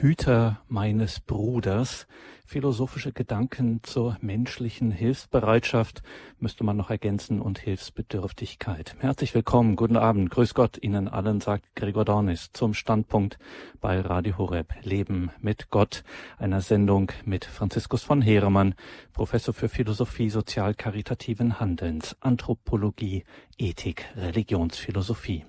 Hüter meines Bruders. Philosophische Gedanken zur menschlichen Hilfsbereitschaft müsste man noch ergänzen und Hilfsbedürftigkeit. Herzlich willkommen, guten Abend, grüß Gott Ihnen allen, sagt Gregor Dornis zum Standpunkt bei Radio Horeb Leben mit Gott, einer Sendung mit Franziskus von Heeremann, Professor für Philosophie sozial-karitativen Handelns, Anthropologie, Ethik, Religionsphilosophie.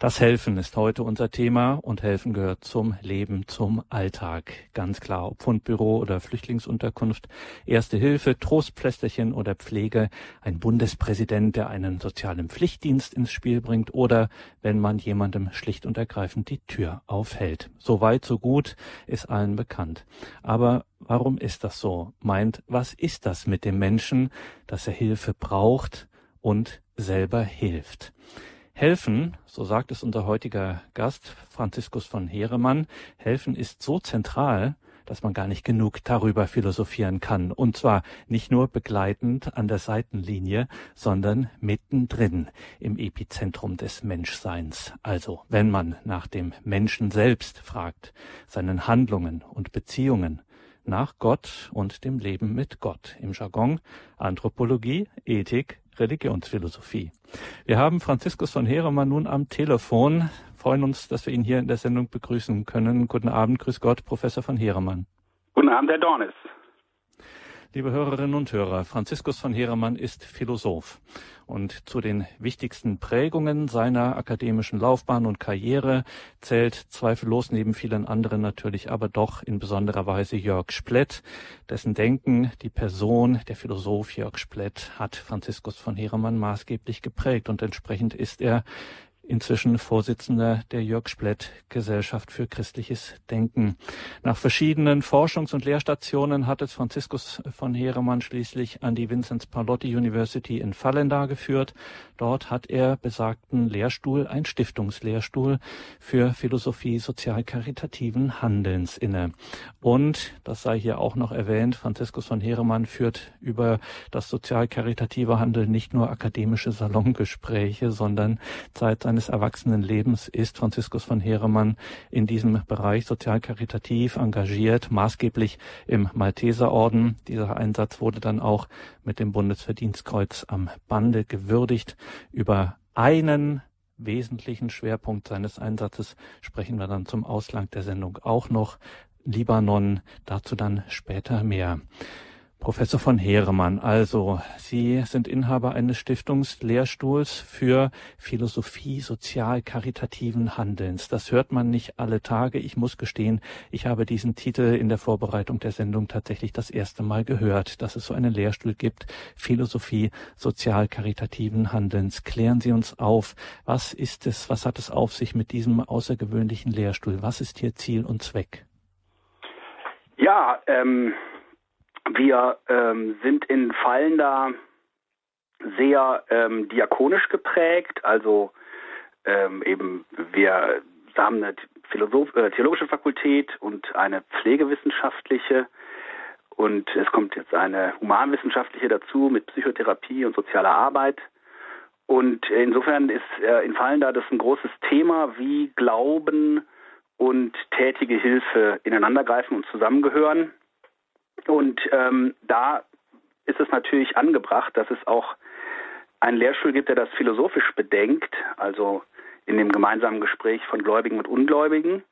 Das Helfen ist heute unser Thema und Helfen gehört zum Leben, zum Alltag. Ganz klar, ob Fundbüro oder Flüchtlingsunterkunft, Erste Hilfe, Trostpflästerchen oder Pflege, ein Bundespräsident, der einen sozialen Pflichtdienst ins Spiel bringt oder wenn man jemandem schlicht und ergreifend die Tür aufhält. So weit, so gut, ist allen bekannt. Aber warum ist das so? Meint, was ist das mit dem Menschen, dass er Hilfe braucht und selber hilft? Helfen, so sagt es unser heutiger Gast, Franziskus von Heeremann, helfen ist so zentral, dass man gar nicht genug darüber philosophieren kann. Und zwar nicht nur begleitend an der Seitenlinie, sondern mittendrin im Epizentrum des Menschseins. Also, wenn man nach dem Menschen selbst fragt, seinen Handlungen und Beziehungen, nach Gott und dem Leben mit Gott. Im Jargon Anthropologie, Ethik, Religionsphilosophie. Wir haben Franziskus von Heeremann nun am Telefon. Freuen uns, dass wir ihn hier in der Sendung begrüßen können. Guten Abend, grüß Gott, Professor von Heeremann. Guten Abend, Herr Dornis. Liebe Hörerinnen und Hörer, Franziskus von Heeremann ist Philosoph. Und zu den wichtigsten Prägungen seiner akademischen Laufbahn und Karriere zählt zweifellos neben vielen anderen natürlich aber doch in besonderer Weise Jörg Splett, dessen Denken die Person, der Philosoph Jörg Splett hat Franziskus von Heeremann maßgeblich geprägt. Und entsprechend ist er inzwischen Vorsitzender der Jörg Splett Gesellschaft für christliches Denken. Nach verschiedenen Forschungs- und Lehrstationen hat es Franziskus von Heeremann schließlich an die Vinzenz Palotti University in Fallendar geführt. Dort hat er besagten Lehrstuhl, ein Stiftungslehrstuhl für Philosophie sozial-karitativen Handelns inne. Und, das sei hier auch noch erwähnt, Franziskus von Heeremann führt über das sozial-karitative Handeln nicht nur akademische Salongespräche, sondern seit seines Erwachsenenlebens ist Franziskus von Heeremann in diesem Bereich sozial-karitativ engagiert, maßgeblich im Malteserorden. Dieser Einsatz wurde dann auch mit dem Bundesverdienstkreuz am Bande gewürdigt. Über einen wesentlichen Schwerpunkt seines Einsatzes sprechen wir dann zum Auslang der Sendung auch noch. Libanon, dazu dann später mehr. Professor von Heeremann, also Sie sind Inhaber eines Stiftungslehrstuhls für Philosophie sozial-karitativen Handelns. Das hört man nicht alle Tage. Ich muss gestehen, ich habe diesen Titel in der Vorbereitung der Sendung tatsächlich das erste Mal gehört, dass es so einen Lehrstuhl gibt, Philosophie sozial-karitativen Handelns. Klären Sie uns auf, was ist es, was hat es auf sich mit diesem außergewöhnlichen Lehrstuhl? Was ist hier Ziel und Zweck? Ja, ähm, wir ähm, sind in Fallen da sehr ähm, diakonisch geprägt, also ähm, eben wir haben eine Philosoph äh, theologische Fakultät und eine pflegewissenschaftliche und es kommt jetzt eine humanwissenschaftliche dazu mit Psychotherapie und sozialer Arbeit. Und insofern ist äh, in Fallen da das ein großes Thema, wie Glauben und tätige Hilfe ineinandergreifen und zusammengehören. Und ähm, da ist es natürlich angebracht, dass es auch einen Lehrstuhl gibt, der das philosophisch bedenkt, also in dem gemeinsamen Gespräch von Gläubigen und Ungläubigen.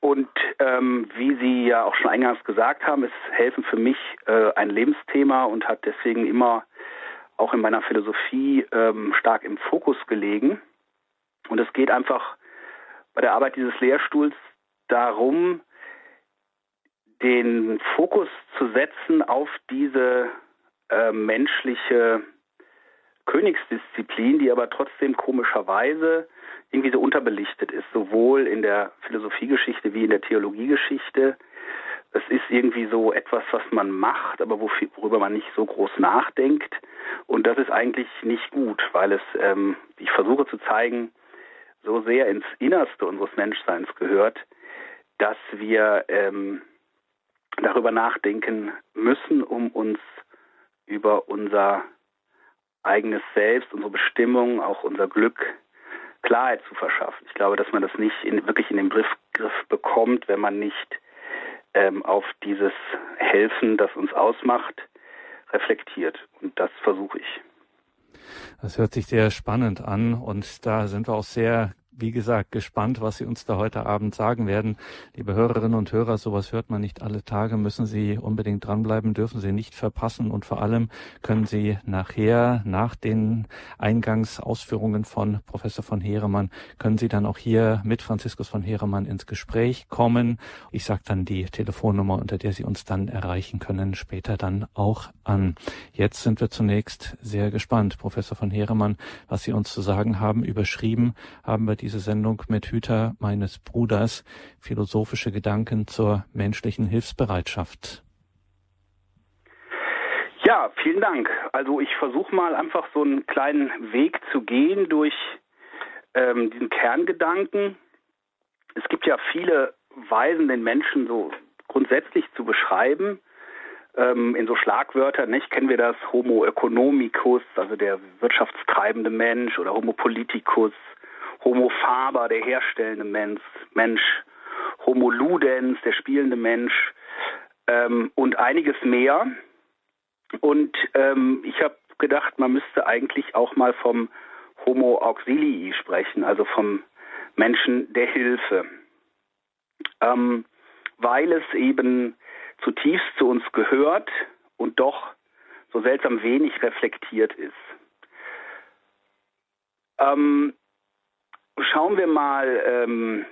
Und ähm, wie Sie ja auch schon eingangs gesagt haben, ist Helfen für mich äh, ein Lebensthema und hat deswegen immer auch in meiner Philosophie ähm, stark im Fokus gelegen. Und es geht einfach bei der Arbeit dieses Lehrstuhls darum, den Fokus zu setzen auf diese äh, menschliche Königsdisziplin, die aber trotzdem komischerweise irgendwie so unterbelichtet ist, sowohl in der Philosophiegeschichte wie in der Theologiegeschichte. Es ist irgendwie so etwas, was man macht, aber worüber man nicht so groß nachdenkt. Und das ist eigentlich nicht gut, weil es, ähm, ich versuche zu zeigen, so sehr ins Innerste unseres Menschseins gehört, dass wir ähm, darüber nachdenken müssen, um uns über unser eigenes Selbst, unsere Bestimmung, auch unser Glück Klarheit zu verschaffen. Ich glaube, dass man das nicht in, wirklich in den Griff, Griff bekommt kommt, wenn man nicht ähm, auf dieses Helfen, das uns ausmacht, reflektiert. Und das versuche ich. Das hört sich sehr spannend an und da sind wir auch sehr wie gesagt, gespannt, was Sie uns da heute Abend sagen werden. Liebe Hörerinnen und Hörer, sowas hört man nicht alle Tage, müssen Sie unbedingt dranbleiben, dürfen Sie nicht verpassen und vor allem können Sie nachher, nach den Eingangsausführungen von Professor von Heeremann, können Sie dann auch hier mit Franziskus von Heeremann ins Gespräch kommen. Ich sage dann die Telefonnummer, unter der Sie uns dann erreichen können, später dann auch an. Jetzt sind wir zunächst sehr gespannt, Professor von Heeremann, was Sie uns zu sagen haben. Überschrieben haben wir diese Sendung mit Hüter meines Bruders, philosophische Gedanken zur menschlichen Hilfsbereitschaft. Ja, vielen Dank. Also ich versuche mal einfach so einen kleinen Weg zu gehen durch ähm, diesen Kerngedanken. Es gibt ja viele Weisen, den Menschen so grundsätzlich zu beschreiben. Ähm, in so Schlagwörtern, nicht, kennen wir das Homo economicus, also der wirtschaftstreibende Mensch oder Homo politicus, Homo faber, der herstellende Mensch, Mensch Homo ludens, der spielende Mensch ähm, und einiges mehr. Und ähm, ich habe gedacht, man müsste eigentlich auch mal vom Homo auxilii sprechen, also vom Menschen der Hilfe, ähm, weil es eben zutiefst zu uns gehört und doch so seltsam wenig reflektiert ist. Ähm, Schauen wir mal, ähm,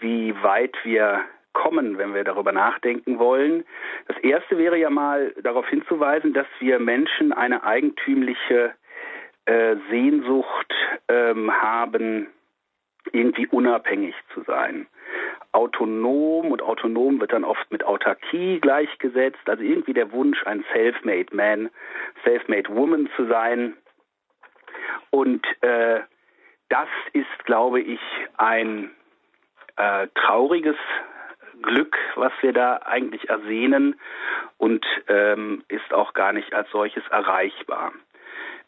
wie weit wir kommen, wenn wir darüber nachdenken wollen. Das erste wäre ja mal darauf hinzuweisen, dass wir Menschen eine eigentümliche äh, Sehnsucht ähm, haben, irgendwie unabhängig zu sein. Autonom und autonom wird dann oft mit Autarkie gleichgesetzt, also irgendwie der Wunsch, ein Self-made Man, Self-made Woman zu sein. Und äh, das ist, glaube ich, ein äh, trauriges Glück, was wir da eigentlich ersehnen und ähm, ist auch gar nicht als solches erreichbar.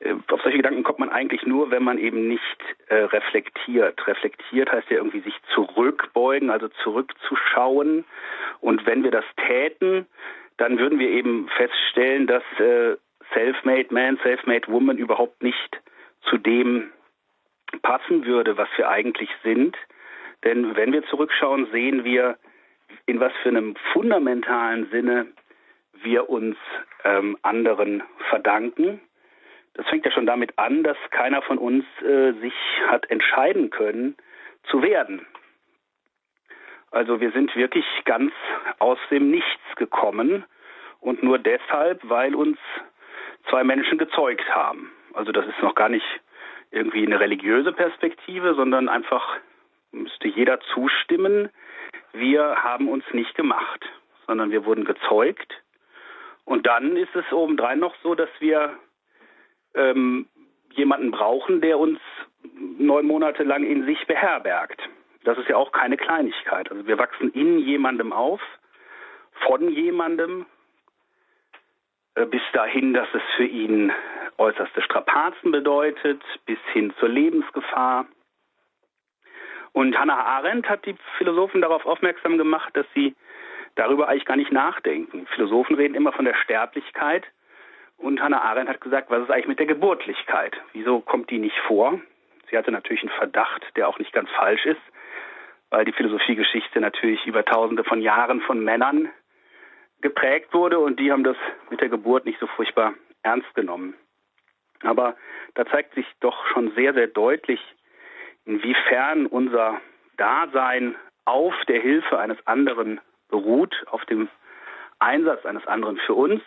Äh, auf solche Gedanken kommt man eigentlich nur, wenn man eben nicht äh, reflektiert. Reflektiert heißt ja irgendwie sich zurückbeugen, also zurückzuschauen. Und wenn wir das täten, dann würden wir eben feststellen, dass äh, Self-Made Man, Self-Made Woman überhaupt nicht zu dem passen würde, was wir eigentlich sind. Denn wenn wir zurückschauen, sehen wir, in was für einem fundamentalen Sinne wir uns ähm, anderen verdanken. Das fängt ja schon damit an, dass keiner von uns äh, sich hat entscheiden können zu werden. Also wir sind wirklich ganz aus dem Nichts gekommen und nur deshalb, weil uns zwei Menschen gezeugt haben. Also das ist noch gar nicht irgendwie eine religiöse Perspektive, sondern einfach müsste jeder zustimmen, wir haben uns nicht gemacht, sondern wir wurden gezeugt. Und dann ist es obendrein noch so, dass wir ähm, jemanden brauchen, der uns neun Monate lang in sich beherbergt. Das ist ja auch keine Kleinigkeit. Also wir wachsen in jemandem auf, von jemandem, äh, bis dahin, dass es für ihn äußerste Strapazen bedeutet, bis hin zur Lebensgefahr. Und Hannah Arendt hat die Philosophen darauf aufmerksam gemacht, dass sie darüber eigentlich gar nicht nachdenken. Philosophen reden immer von der Sterblichkeit. Und Hannah Arendt hat gesagt, was ist eigentlich mit der Geburtlichkeit? Wieso kommt die nicht vor? Sie hatte natürlich einen Verdacht, der auch nicht ganz falsch ist, weil die Philosophiegeschichte natürlich über tausende von Jahren von Männern geprägt wurde und die haben das mit der Geburt nicht so furchtbar ernst genommen. Aber da zeigt sich doch schon sehr, sehr deutlich, inwiefern unser Dasein auf der Hilfe eines anderen beruht, auf dem Einsatz eines anderen für uns.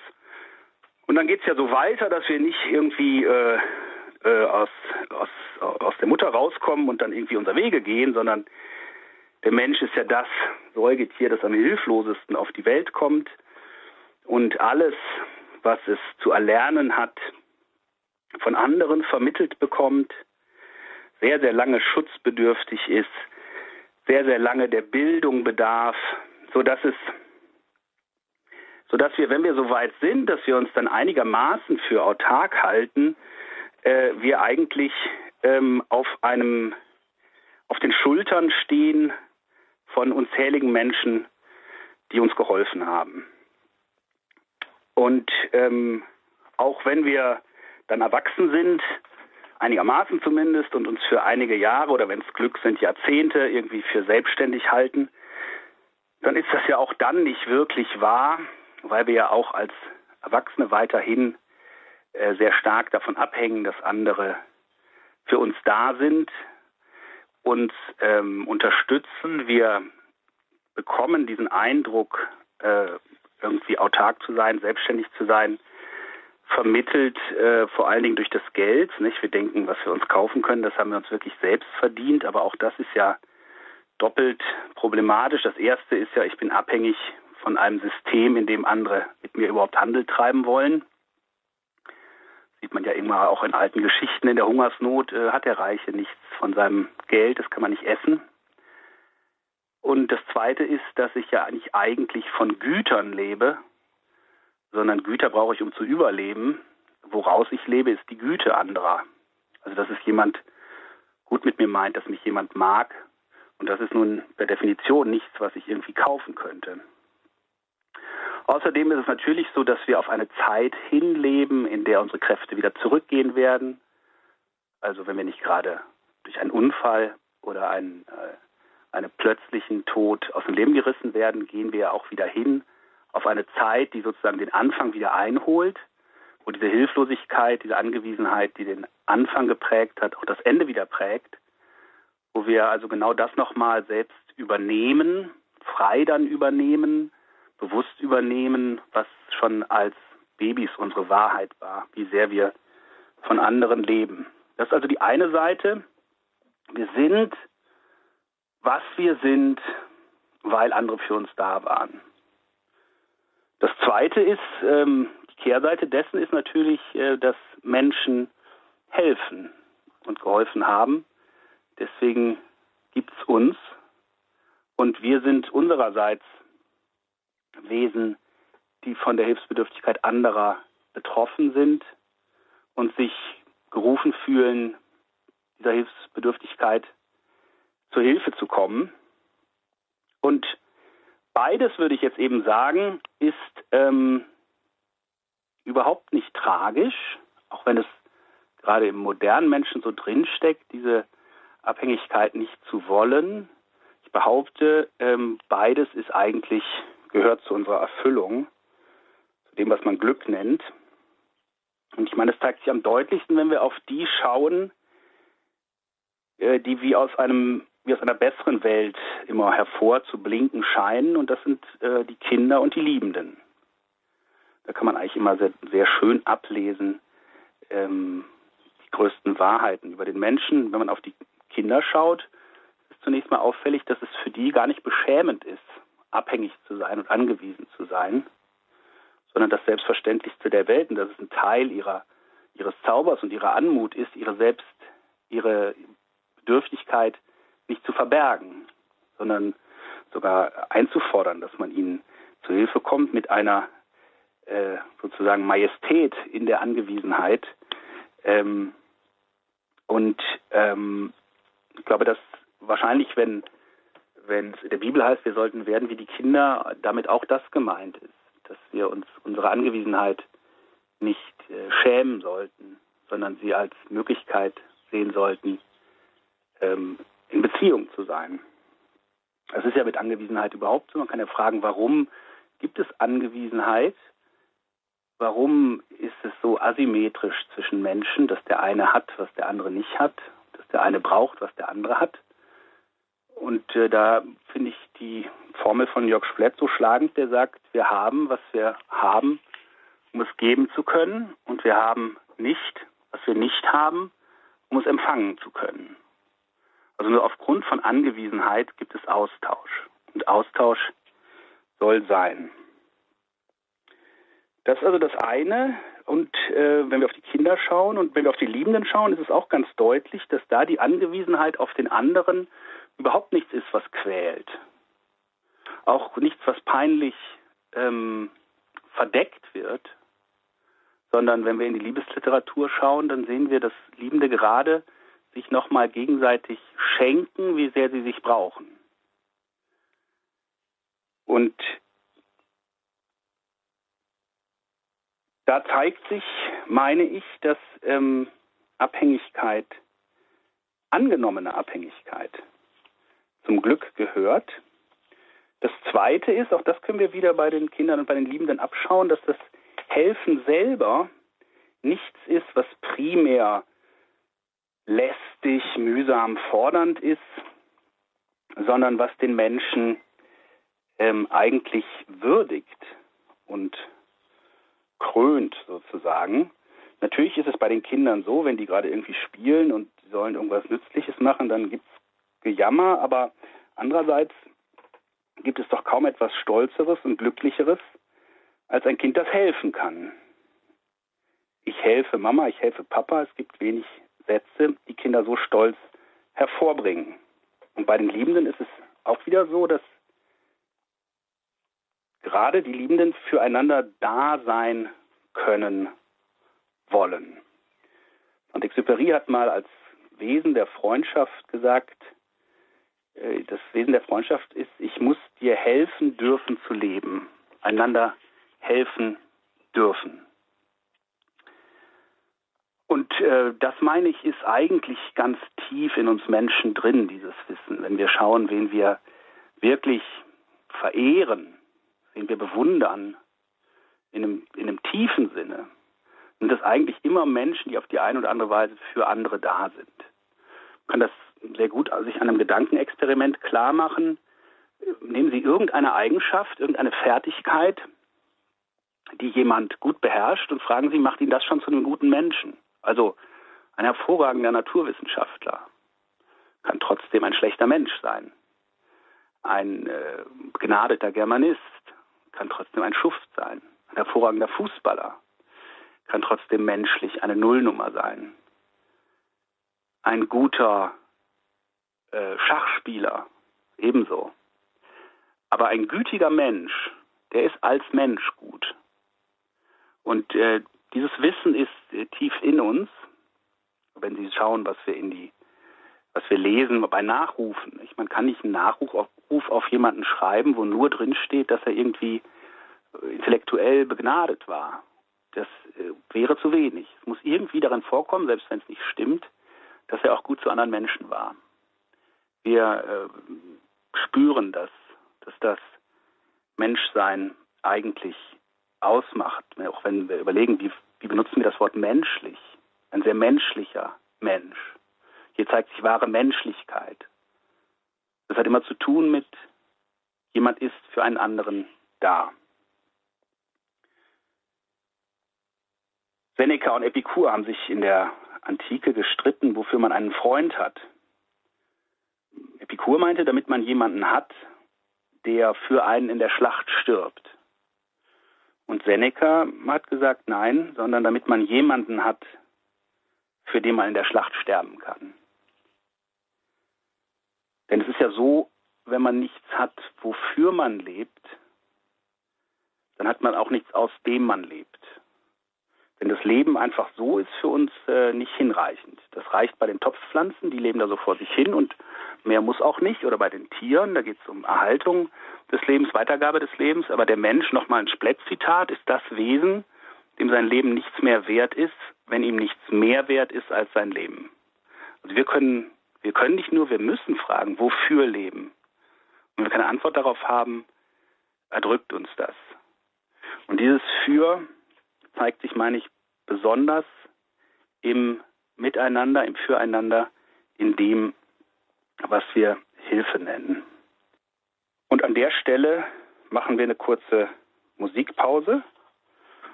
Und dann geht es ja so weiter, dass wir nicht irgendwie äh, äh, aus, aus, aus der Mutter rauskommen und dann irgendwie unser Wege gehen, sondern der Mensch ist ja das Säugetier, das am hilflosesten auf die Welt kommt. Und alles, was es zu erlernen hat, von anderen vermittelt bekommt, sehr, sehr lange schutzbedürftig ist, sehr, sehr lange der Bildung bedarf, so dass es, so dass wir, wenn wir so weit sind, dass wir uns dann einigermaßen für autark halten, äh, wir eigentlich ähm, auf einem, auf den Schultern stehen von unzähligen Menschen, die uns geholfen haben. Und ähm, auch wenn wir dann erwachsen sind, einigermaßen zumindest, und uns für einige Jahre oder wenn es Glück sind, Jahrzehnte irgendwie für selbstständig halten, dann ist das ja auch dann nicht wirklich wahr, weil wir ja auch als Erwachsene weiterhin äh, sehr stark davon abhängen, dass andere für uns da sind, uns ähm, unterstützen. Wir bekommen diesen Eindruck, äh, irgendwie autark zu sein, selbstständig zu sein, vermittelt äh, vor allen Dingen durch das Geld. Nicht? Wir denken, was wir uns kaufen können, das haben wir uns wirklich selbst verdient, aber auch das ist ja doppelt problematisch. Das erste ist ja, ich bin abhängig von einem System, in dem andere mit mir überhaupt Handel treiben wollen. Sieht man ja immer auch in alten Geschichten. In der Hungersnot äh, hat der Reiche nichts von seinem Geld, das kann man nicht essen. Und das Zweite ist, dass ich ja nicht eigentlich von Gütern lebe, sondern Güter brauche ich, um zu überleben. Woraus ich lebe, ist die Güte anderer. Also dass es jemand gut mit mir meint, dass mich jemand mag. Und das ist nun per Definition nichts, was ich irgendwie kaufen könnte. Außerdem ist es natürlich so, dass wir auf eine Zeit hinleben, in der unsere Kräfte wieder zurückgehen werden. Also wenn wir nicht gerade durch einen Unfall oder einen, äh, einen plötzlichen Tod aus dem Leben gerissen werden, gehen wir auch wieder hin auf eine Zeit, die sozusagen den Anfang wieder einholt, wo diese Hilflosigkeit, diese Angewiesenheit, die den Anfang geprägt hat, auch das Ende wieder prägt, wo wir also genau das nochmal selbst übernehmen, frei dann übernehmen, bewusst übernehmen, was schon als Babys unsere Wahrheit war, wie sehr wir von anderen leben. Das ist also die eine Seite. Wir sind, was wir sind, weil andere für uns da waren. Das Zweite ist, ähm, die Kehrseite dessen ist natürlich, äh, dass Menschen helfen und geholfen haben. Deswegen gibt es uns und wir sind unsererseits Wesen, die von der Hilfsbedürftigkeit anderer betroffen sind und sich gerufen fühlen, dieser Hilfsbedürftigkeit zur Hilfe zu kommen. Und beides, würde ich jetzt eben sagen, ist ähm, überhaupt nicht tragisch, auch wenn es gerade im modernen Menschen so drinsteckt, diese Abhängigkeit nicht zu wollen. Ich behaupte, ähm, beides ist eigentlich gehört zu unserer Erfüllung, zu dem, was man Glück nennt. Und ich meine, es zeigt sich am deutlichsten, wenn wir auf die schauen, äh, die wie aus einem wie aus einer besseren Welt immer hervorzublinken scheinen, und das sind äh, die Kinder und die Liebenden. Da kann man eigentlich immer sehr, sehr schön ablesen ähm, die größten Wahrheiten über den Menschen. Wenn man auf die Kinder schaut, ist zunächst mal auffällig, dass es für die gar nicht beschämend ist, abhängig zu sein und angewiesen zu sein, sondern das Selbstverständlichste der Welt und dass es ein Teil ihrer, ihres Zaubers und ihrer Anmut ist, ihre selbst, ihre Bedürftigkeit nicht zu verbergen, sondern sogar einzufordern, dass man ihnen zu Hilfe kommt mit einer äh, sozusagen Majestät in der Angewiesenheit. Ähm, und ähm, ich glaube, dass wahrscheinlich, wenn es in der Bibel heißt, wir sollten werden wie die Kinder, damit auch das gemeint ist, dass wir uns unsere Angewiesenheit nicht äh, schämen sollten, sondern sie als Möglichkeit sehen sollten, ähm, in Beziehung zu sein. Das ist ja mit Angewiesenheit überhaupt so. Man kann ja fragen, warum gibt es Angewiesenheit? Warum ist es so asymmetrisch zwischen Menschen, dass der eine hat, was der andere nicht hat, dass der eine braucht, was der andere hat? Und äh, da finde ich die Formel von Jörg Splett so schlagend, der sagt, wir haben, was wir haben, um es geben zu können, und wir haben nicht, was wir nicht haben, um es empfangen zu können. Also nur aufgrund von Angewiesenheit gibt es Austausch. Und Austausch soll sein. Das ist also das eine. Und äh, wenn wir auf die Kinder schauen und wenn wir auf die Liebenden schauen, ist es auch ganz deutlich, dass da die Angewiesenheit auf den anderen überhaupt nichts ist, was quält. Auch nichts, was peinlich ähm, verdeckt wird, sondern wenn wir in die Liebesliteratur schauen, dann sehen wir, dass Liebende gerade sich nochmal gegenseitig schenken, wie sehr sie sich brauchen. Und da zeigt sich, meine ich, dass ähm, Abhängigkeit, angenommene Abhängigkeit, zum Glück gehört. Das Zweite ist, auch das können wir wieder bei den Kindern und bei den Liebenden abschauen, dass das Helfen selber nichts ist, was primär lästig, mühsam, fordernd ist, sondern was den Menschen ähm, eigentlich würdigt und krönt sozusagen. Natürlich ist es bei den Kindern so, wenn die gerade irgendwie spielen und sollen irgendwas Nützliches machen, dann gibt es Gejammer, aber andererseits gibt es doch kaum etwas Stolzeres und Glücklicheres, als ein Kind, das helfen kann. Ich helfe Mama, ich helfe Papa, es gibt wenig Sätze, die Kinder so stolz hervorbringen. Und bei den Liebenden ist es auch wieder so, dass gerade die Liebenden füreinander da sein können wollen. Und Exupéry hat mal als Wesen der Freundschaft gesagt, äh, das Wesen der Freundschaft ist, ich muss dir helfen dürfen zu leben, einander helfen dürfen. Und äh, das meine ich, ist eigentlich ganz tief in uns Menschen drin, dieses Wissen. Wenn wir schauen, wen wir wirklich verehren, wen wir bewundern, in einem, in einem tiefen Sinne, sind das eigentlich immer Menschen, die auf die eine oder andere Weise für andere da sind. Man kann das sehr gut sich an einem Gedankenexperiment klar machen. Nehmen Sie irgendeine Eigenschaft, irgendeine Fertigkeit, die jemand gut beherrscht und fragen Sie, macht ihn das schon zu einem guten Menschen? Also ein hervorragender Naturwissenschaftler kann trotzdem ein schlechter Mensch sein. Ein äh, begnadeter Germanist kann trotzdem ein Schuft sein. Ein hervorragender Fußballer kann trotzdem menschlich eine Nullnummer sein. Ein guter äh, Schachspieler ebenso. Aber ein gütiger Mensch, der ist als Mensch gut. Und äh, dieses Wissen ist äh, tief in uns. Wenn Sie schauen, was wir in die, was wir lesen bei Nachrufen. Ich, man kann nicht einen Nachruf auf, auf jemanden schreiben, wo nur drin steht, dass er irgendwie äh, intellektuell begnadet war. Das äh, wäre zu wenig. Es muss irgendwie darin vorkommen, selbst wenn es nicht stimmt, dass er auch gut zu anderen Menschen war. Wir äh, spüren das, dass das Menschsein eigentlich ausmacht, auch wenn wir überlegen, wie, wie benutzen wir das Wort menschlich, ein sehr menschlicher Mensch. Hier zeigt sich wahre Menschlichkeit. Das hat immer zu tun mit, jemand ist für einen anderen da. Seneca und Epikur haben sich in der Antike gestritten, wofür man einen Freund hat. Epikur meinte, damit man jemanden hat, der für einen in der Schlacht stirbt. Und Seneca hat gesagt, nein, sondern damit man jemanden hat, für den man in der Schlacht sterben kann. Denn es ist ja so, wenn man nichts hat, wofür man lebt, dann hat man auch nichts, aus dem man lebt. Denn das Leben einfach so ist für uns äh, nicht hinreichend. Das reicht bei den Topfpflanzen, die leben da so vor sich hin und mehr muss auch nicht. Oder bei den Tieren, da geht es um Erhaltung des Lebens, Weitergabe des Lebens. Aber der Mensch, nochmal ein Splett-Zitat, ist das Wesen, dem sein Leben nichts mehr wert ist, wenn ihm nichts mehr wert ist als sein Leben. Also wir können, wir können nicht nur, wir müssen fragen, wofür leben. Und wenn wir keine Antwort darauf haben, erdrückt uns das. Und dieses Für zeigt sich, meine ich, besonders im Miteinander, im Füreinander, in dem, was wir Hilfe nennen. Und an der Stelle machen wir eine kurze Musikpause,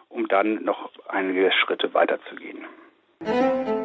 um dann noch einige Schritte weiterzugehen. Musik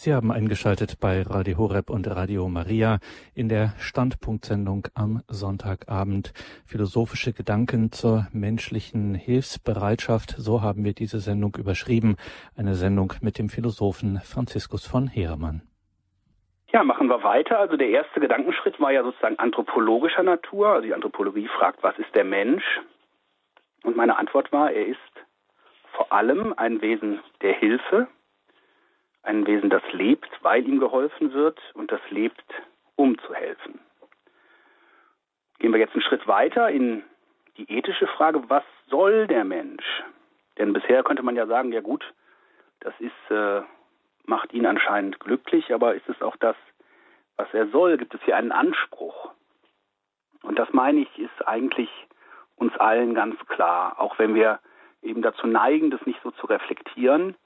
Sie haben eingeschaltet bei Radio Horeb und Radio Maria in der Standpunktsendung am Sonntagabend. Philosophische Gedanken zur menschlichen Hilfsbereitschaft. So haben wir diese Sendung überschrieben. Eine Sendung mit dem Philosophen Franziskus von Heermann. Ja, machen wir weiter. Also der erste Gedankenschritt war ja sozusagen anthropologischer Natur. Also die Anthropologie fragt, was ist der Mensch? Und meine Antwort war, er ist vor allem ein Wesen der Hilfe, ein Wesen, das lebt, weil ihm geholfen wird und das lebt, um zu helfen. Gehen wir jetzt einen Schritt weiter in die ethische Frage, was soll der Mensch? Denn bisher könnte man ja sagen, ja gut, das ist, äh, macht ihn anscheinend glücklich, aber ist es auch das, was er soll? Gibt es hier einen Anspruch? Und das meine ich, ist eigentlich uns allen ganz klar, auch wenn wir eben dazu neigen, das nicht so zu reflektieren.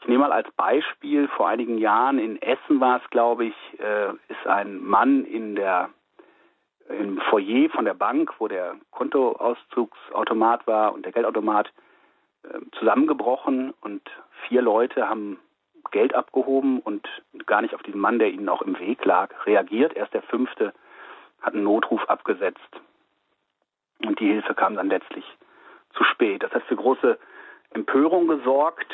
Ich nehme mal als Beispiel, vor einigen Jahren in Essen war es, glaube ich, äh, ist ein Mann in der im Foyer von der Bank, wo der Kontoauszugsautomat war und der Geldautomat, äh, zusammengebrochen und vier Leute haben Geld abgehoben und gar nicht auf diesen Mann, der ihnen auch im Weg lag, reagiert. Erst der fünfte hat einen Notruf abgesetzt. Und die Hilfe kam dann letztlich zu spät. Das hat für große Empörung gesorgt.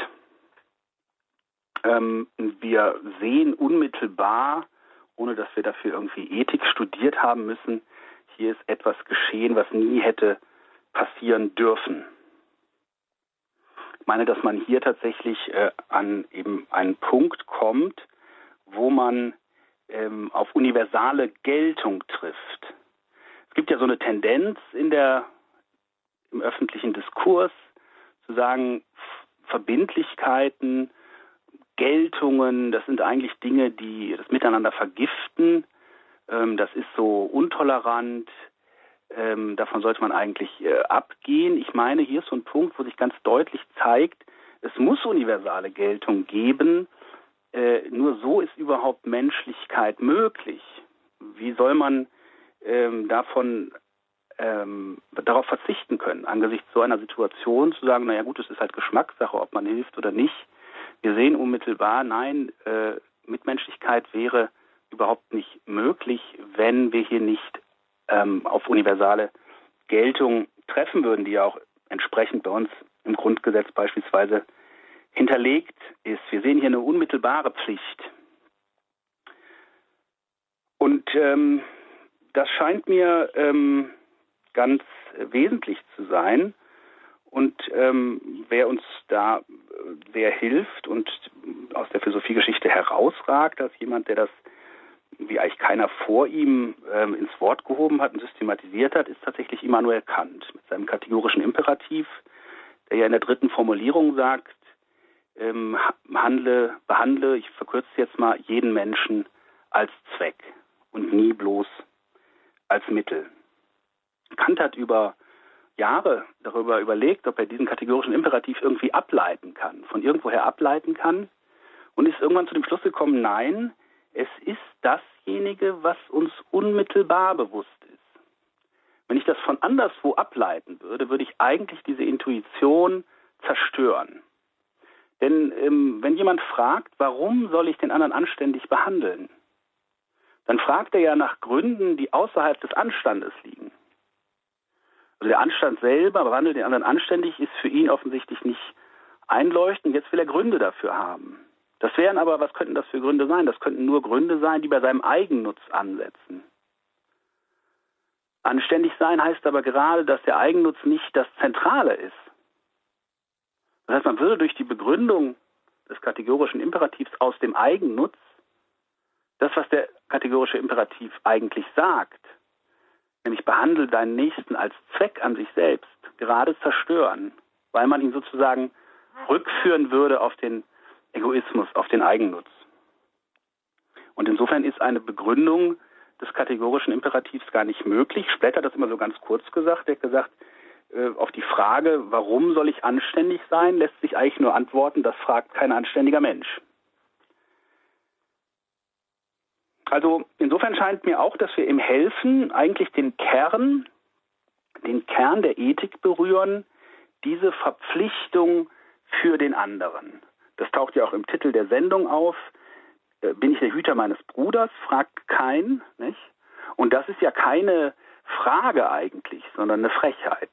Ähm, wir sehen unmittelbar, ohne dass wir dafür irgendwie Ethik studiert haben müssen, hier ist etwas geschehen, was nie hätte passieren dürfen. Ich meine, dass man hier tatsächlich äh, an eben einen Punkt kommt, wo man ähm, auf universale Geltung trifft. Es gibt ja so eine Tendenz in der, im öffentlichen Diskurs zu sagen, Verbindlichkeiten, Geltungen, das sind eigentlich Dinge, die das Miteinander vergiften. Ähm, das ist so untolerant. Ähm, davon sollte man eigentlich äh, abgehen. Ich meine, hier ist so ein Punkt, wo sich ganz deutlich zeigt, es muss universale Geltung geben. Äh, nur so ist überhaupt Menschlichkeit möglich. Wie soll man ähm, davon ähm, darauf verzichten können, angesichts so einer Situation zu sagen, naja gut, es ist halt Geschmackssache, ob man hilft oder nicht. Wir sehen unmittelbar, nein, äh, Mitmenschlichkeit wäre überhaupt nicht möglich, wenn wir hier nicht ähm, auf universale Geltung treffen würden, die ja auch entsprechend bei uns im Grundgesetz beispielsweise hinterlegt ist. Wir sehen hier eine unmittelbare Pflicht. Und ähm, das scheint mir ähm, ganz wesentlich zu sein. Und ähm, wer uns da sehr hilft und aus der Philosophiegeschichte herausragt, als jemand, der das wie eigentlich keiner vor ihm ähm, ins Wort gehoben hat und systematisiert hat, ist tatsächlich Immanuel Kant mit seinem kategorischen Imperativ, der ja in der dritten Formulierung sagt, ähm, handle, behandle, ich verkürze jetzt mal, jeden Menschen als Zweck und nie bloß als Mittel. Kant hat über Jahre darüber überlegt, ob er diesen kategorischen Imperativ irgendwie ableiten kann, von irgendwoher ableiten kann und ist irgendwann zu dem Schluss gekommen, nein, es ist dasjenige, was uns unmittelbar bewusst ist. Wenn ich das von anderswo ableiten würde, würde ich eigentlich diese Intuition zerstören. Denn ähm, wenn jemand fragt, warum soll ich den anderen anständig behandeln, dann fragt er ja nach Gründen, die außerhalb des Anstandes liegen. Also der Anstand selber, behandelt den anderen anständig, ist für ihn offensichtlich nicht einleuchtend. Jetzt will er Gründe dafür haben. Das wären aber, was könnten das für Gründe sein? Das könnten nur Gründe sein, die bei seinem Eigennutz ansetzen. Anständig sein heißt aber gerade, dass der Eigennutz nicht das Zentrale ist. Das heißt, man würde durch die Begründung des kategorischen Imperativs aus dem Eigennutz das, was der kategorische Imperativ eigentlich sagt, nämlich behandle deinen Nächsten als Zweck an sich selbst, gerade zerstören, weil man ihn sozusagen rückführen würde auf den Egoismus, auf den Eigennutz. Und insofern ist eine Begründung des kategorischen Imperativs gar nicht möglich. Splitter hat das immer so ganz kurz gesagt. Er hat gesagt, äh, auf die Frage, warum soll ich anständig sein, lässt sich eigentlich nur antworten, das fragt kein anständiger Mensch. Also insofern scheint mir auch, dass wir im Helfen eigentlich den Kern, den Kern der Ethik berühren, diese Verpflichtung für den anderen. Das taucht ja auch im Titel der Sendung auf. Äh, bin ich der Hüter meines Bruders? fragt kein, nicht? Und das ist ja keine Frage eigentlich, sondern eine Frechheit.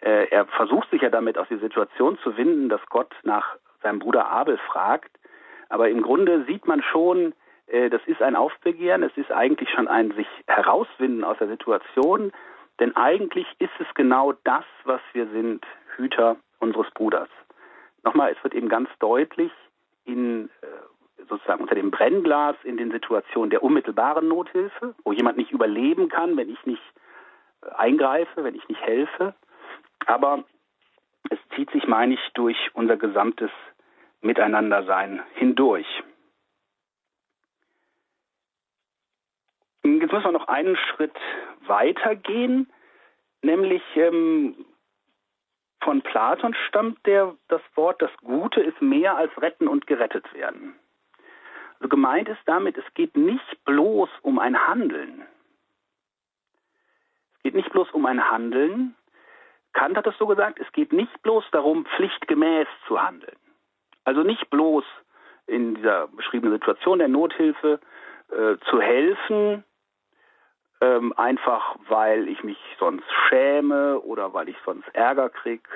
Äh, er versucht sich ja damit aus der Situation zu winden, dass Gott nach seinem Bruder Abel fragt, Aber im Grunde sieht man schon, das ist ein Aufbegehren, es ist eigentlich schon ein sich herauswinden aus der Situation, denn eigentlich ist es genau das, was wir sind, Hüter unseres Bruders. Nochmal, es wird eben ganz deutlich in äh, sozusagen unter dem Brennglas in den Situationen der unmittelbaren Nothilfe, wo jemand nicht überleben kann, wenn ich nicht äh, eingreife, wenn ich nicht helfe. Aber es zieht sich, meine ich, durch unser gesamtes Miteinandersein hindurch. Jetzt müssen wir noch einen Schritt weitergehen, nämlich ähm, von Platon stammt der, das Wort, das Gute ist mehr als retten und gerettet werden. Also gemeint ist damit, es geht nicht bloß um ein Handeln. Es geht nicht bloß um ein Handeln. Kant hat es so gesagt, es geht nicht bloß darum, pflichtgemäß zu handeln. Also nicht bloß in dieser beschriebenen Situation der Nothilfe äh, zu helfen, ähm, einfach weil ich mich sonst schäme oder weil ich sonst Ärger kriege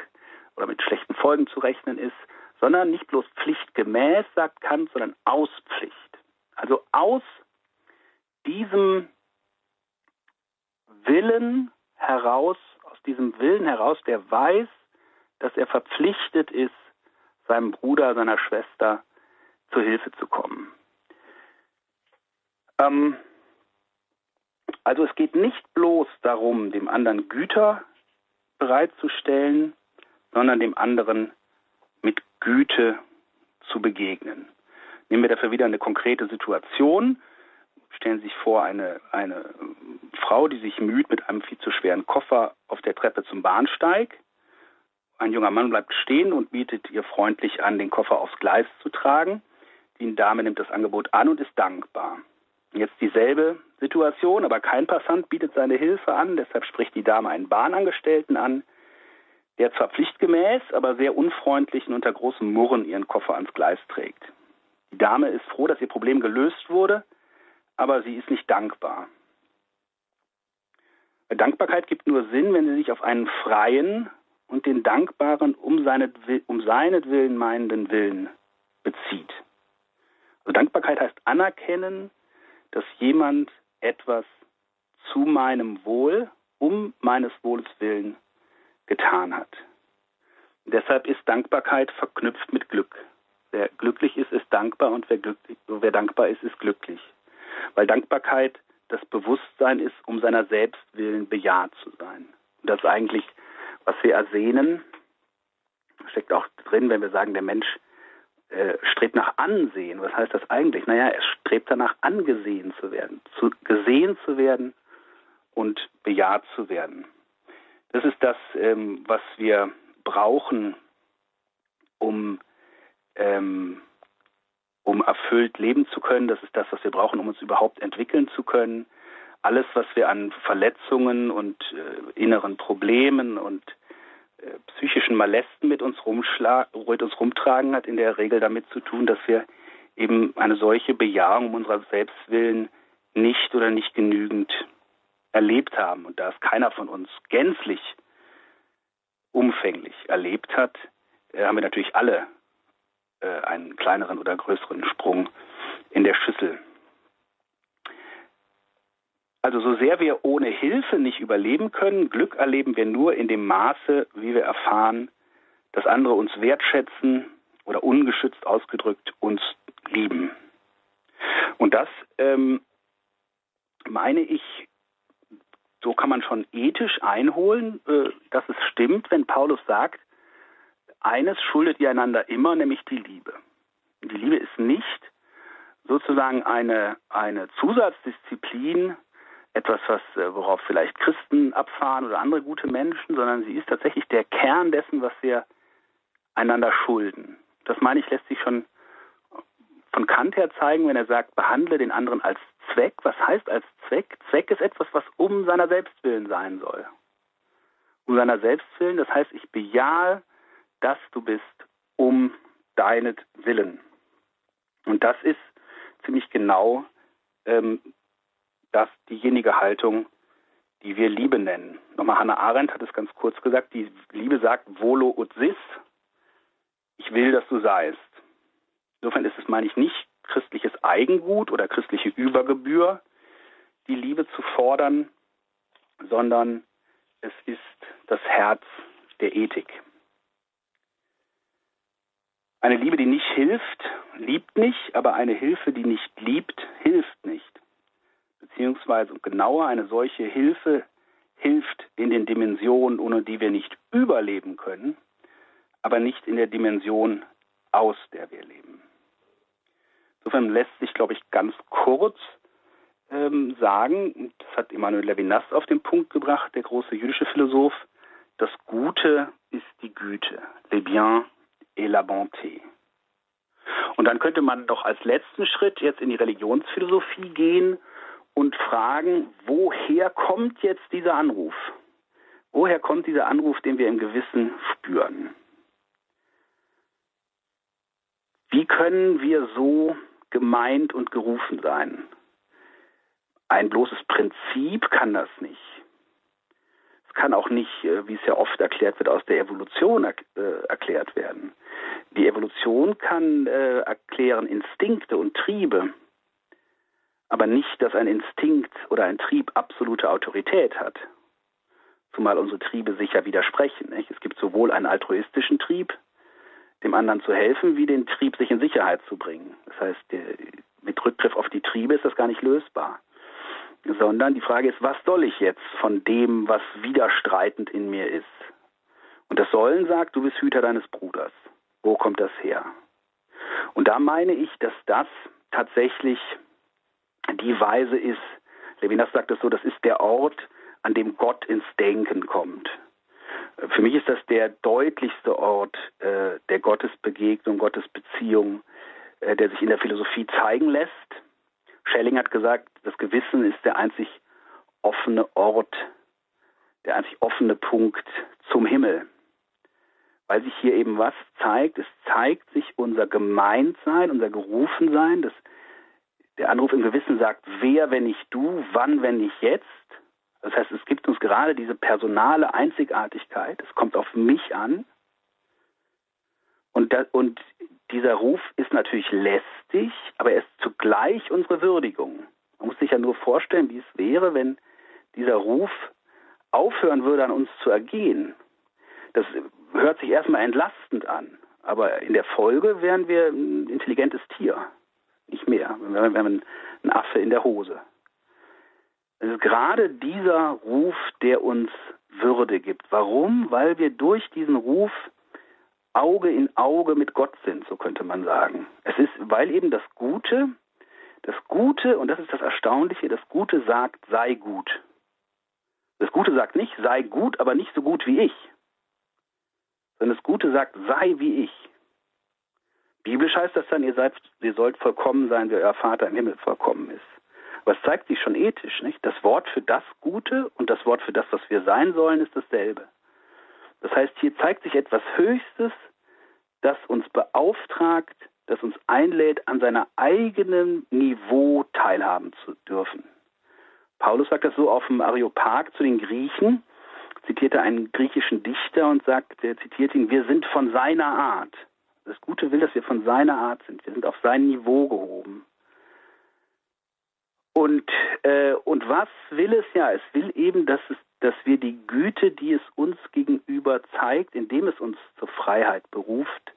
oder mit schlechten Folgen zu rechnen ist, sondern nicht bloß pflichtgemäß, sagt Kant, sondern aus Pflicht. Also aus diesem Willen heraus, aus diesem Willen heraus, der weiß, dass er verpflichtet ist, seinem Bruder, seiner Schwester zur Hilfe zu kommen. Ähm, also es geht nicht bloß darum, dem anderen Güter bereitzustellen, sondern dem anderen mit Güte zu begegnen. Nehmen wir dafür wieder eine konkrete Situation. Stellen Sie sich vor, eine, eine Frau, die sich müht mit einem viel zu schweren Koffer auf der Treppe zum Bahnsteig. Ein junger Mann bleibt stehen und bietet ihr freundlich an, den Koffer aufs Gleis zu tragen. Die Dame nimmt das Angebot an und ist dankbar. Jetzt dieselbe Situation, aber kein Passant bietet seine Hilfe an, deshalb spricht die Dame einen Bahnangestellten an, der zwar pflichtgemäß, aber sehr unfreundlich und unter großem Murren ihren Koffer ans Gleis trägt. Die Dame ist froh, dass ihr Problem gelöst wurde, aber sie ist nicht dankbar. Dankbarkeit gibt nur Sinn, wenn sie sich auf einen freien und den dankbaren um, seine, um seinetwillen meinenden Willen bezieht. Also Dankbarkeit heißt anerkennen, dass jemand etwas zu meinem Wohl, um meines Wohles willen getan hat. Deshalb ist Dankbarkeit verknüpft mit Glück. Wer glücklich ist, ist dankbar und wer, wer dankbar ist, ist glücklich. Weil Dankbarkeit das Bewusstsein ist, um seiner selbst willen bejaht zu sein. Und das ist eigentlich, was wir ersehnen, steckt auch drin, wenn wir sagen, der Mensch äh, strebt nach Ansehen. Was heißt das eigentlich? Naja, er strebt danach, angesehen zu werden, zu, gesehen zu werden und bejaht zu werden. Das ist das, ähm, was wir brauchen, um, ähm, um erfüllt leben zu können. Das ist das, was wir brauchen, um uns überhaupt entwickeln zu können. Alles, was wir an Verletzungen und äh, inneren Problemen und psychischen Molesten mit uns, mit uns rumtragen, hat in der Regel damit zu tun, dass wir eben eine solche Bejahung unserer Selbstwillen nicht oder nicht genügend erlebt haben. Und da es keiner von uns gänzlich umfänglich erlebt hat, äh, haben wir natürlich alle äh, einen kleineren oder größeren Sprung in der Schüssel. Also so sehr wir ohne Hilfe nicht überleben können, Glück erleben wir nur in dem Maße, wie wir erfahren, dass andere uns wertschätzen oder ungeschützt ausgedrückt uns lieben. Und das ähm, meine ich, so kann man schon ethisch einholen, äh, dass es stimmt, wenn Paulus sagt, eines schuldet ihr einander immer, nämlich die Liebe. Die Liebe ist nicht sozusagen eine, eine Zusatzdisziplin etwas, was, äh, worauf vielleicht Christen abfahren oder andere gute Menschen, sondern sie ist tatsächlich der Kern dessen, was wir einander schulden. Das meine ich, lässt sich schon von Kant her zeigen, wenn er sagt, behandle den anderen als Zweck. Was heißt als Zweck? Zweck ist etwas, was um seiner Selbstwillen sein soll. Um seiner Selbstwillen, das heißt, ich bejahe, dass du bist um deinetwillen. Und das ist ziemlich genau ähm, das diejenige Haltung, die wir Liebe nennen. Nochmal Hannah Arendt hat es ganz kurz gesagt, die Liebe sagt volo ut sis, ich will, dass du seist. Insofern ist es, meine ich, nicht christliches Eigengut oder christliche Übergebühr, die Liebe zu fordern, sondern es ist das Herz der Ethik. Eine Liebe, die nicht hilft, liebt nicht, aber eine Hilfe, die nicht liebt, hilft nicht. Beziehungsweise genauer eine solche Hilfe hilft in den Dimensionen, ohne die wir nicht überleben können, aber nicht in der Dimension, aus der wir leben. Insofern lässt sich, glaube ich, ganz kurz ähm, sagen, das hat Emmanuel Levinas auf den Punkt gebracht, der große jüdische Philosoph, das Gute ist die Güte, le bien et la bonté. Und dann könnte man doch als letzten Schritt jetzt in die Religionsphilosophie gehen und fragen, woher kommt jetzt dieser Anruf? Woher kommt dieser Anruf, den wir im Gewissen spüren? Wie können wir so gemeint und gerufen sein? Ein bloßes Prinzip kann das nicht. Es kann auch nicht, äh, wie es ja oft erklärt wird, aus der Evolution äh, erklärt werden. Die Evolution kann äh, erklären Instinkte und Triebe, aber nicht, dass ein Instinkt oder ein Trieb absolute Autorität hat. Zumal unsere Triebe sich ja widersprechen. Nicht? Es gibt sowohl einen altruistischen Trieb, dem anderen zu helfen, wie den Trieb, sich in Sicherheit zu bringen. Das heißt, mit Rückgriff auf die Triebe ist das gar nicht lösbar. Sondern die Frage ist, was soll ich jetzt von dem, was widerstreitend in mir ist? Und das Sollen sagt, du bist Hüter deines Bruders. Wo kommt das her? Und da meine ich, dass das tatsächlich die Weise ist, Levinas sagt es so, das ist der Ort, an dem Gott ins Denken kommt. Für mich ist das der deutlichste Ort äh, der Gottesbegegnung, Gottesbeziehung, äh, der sich in der Philosophie zeigen lässt. Schelling hat gesagt, das Gewissen ist der einzig offene Ort, der einzig offene Punkt zum Himmel. Weil sich hier eben was zeigt, es zeigt sich unser Gemeintsein, unser Gerufensein, das, der Anruf im Gewissen sagt, wer, wenn nicht du, wann, wenn nicht jetzt. Das heißt, es gibt uns gerade diese personale Einzigartigkeit, es kommt auf mich an. Und, da, und dieser Ruf ist natürlich lästig, aber er ist zugleich unsere Würdigung. Man muss sich ja nur vorstellen, wie es wäre, wenn dieser Ruf aufhören würde, an uns zu ergehen. Das hört sich erstmal entlastend an, aber in der Folge wären wir ein intelligentes Tier, nicht mehr. Wir wären ein Affe in der Hose. Es ist gerade dieser Ruf, der uns Würde gibt. Warum? Weil wir durch diesen Ruf Auge in Auge mit Gott sind, so könnte man sagen. Es ist, weil eben das Gute, das Gute, und das ist das Erstaunliche, das Gute sagt, sei gut. Das Gute sagt nicht, sei gut, aber nicht so gut wie ich. Sondern das Gute sagt, sei wie ich. Biblisch heißt das dann, ihr, seid, ihr sollt vollkommen sein, wie euer Vater im Himmel vollkommen ist. Es zeigt sich schon ethisch, nicht? Das Wort für das Gute und das Wort für das, was wir sein sollen, ist dasselbe. Das heißt, hier zeigt sich etwas Höchstes, das uns beauftragt, das uns einlädt, an seiner eigenen Niveau teilhaben zu dürfen. Paulus sagt das so auf dem Areopag zu den Griechen, zitierte einen griechischen Dichter und sagt, er zitiert ihn, wir sind von seiner Art. Das Gute will, dass wir von seiner Art sind. Wir sind auf sein Niveau gehoben. Und, äh, und was will es ja? Es will eben, dass, es, dass wir die Güte, die es uns gegenüber zeigt, indem es uns zur Freiheit beruft,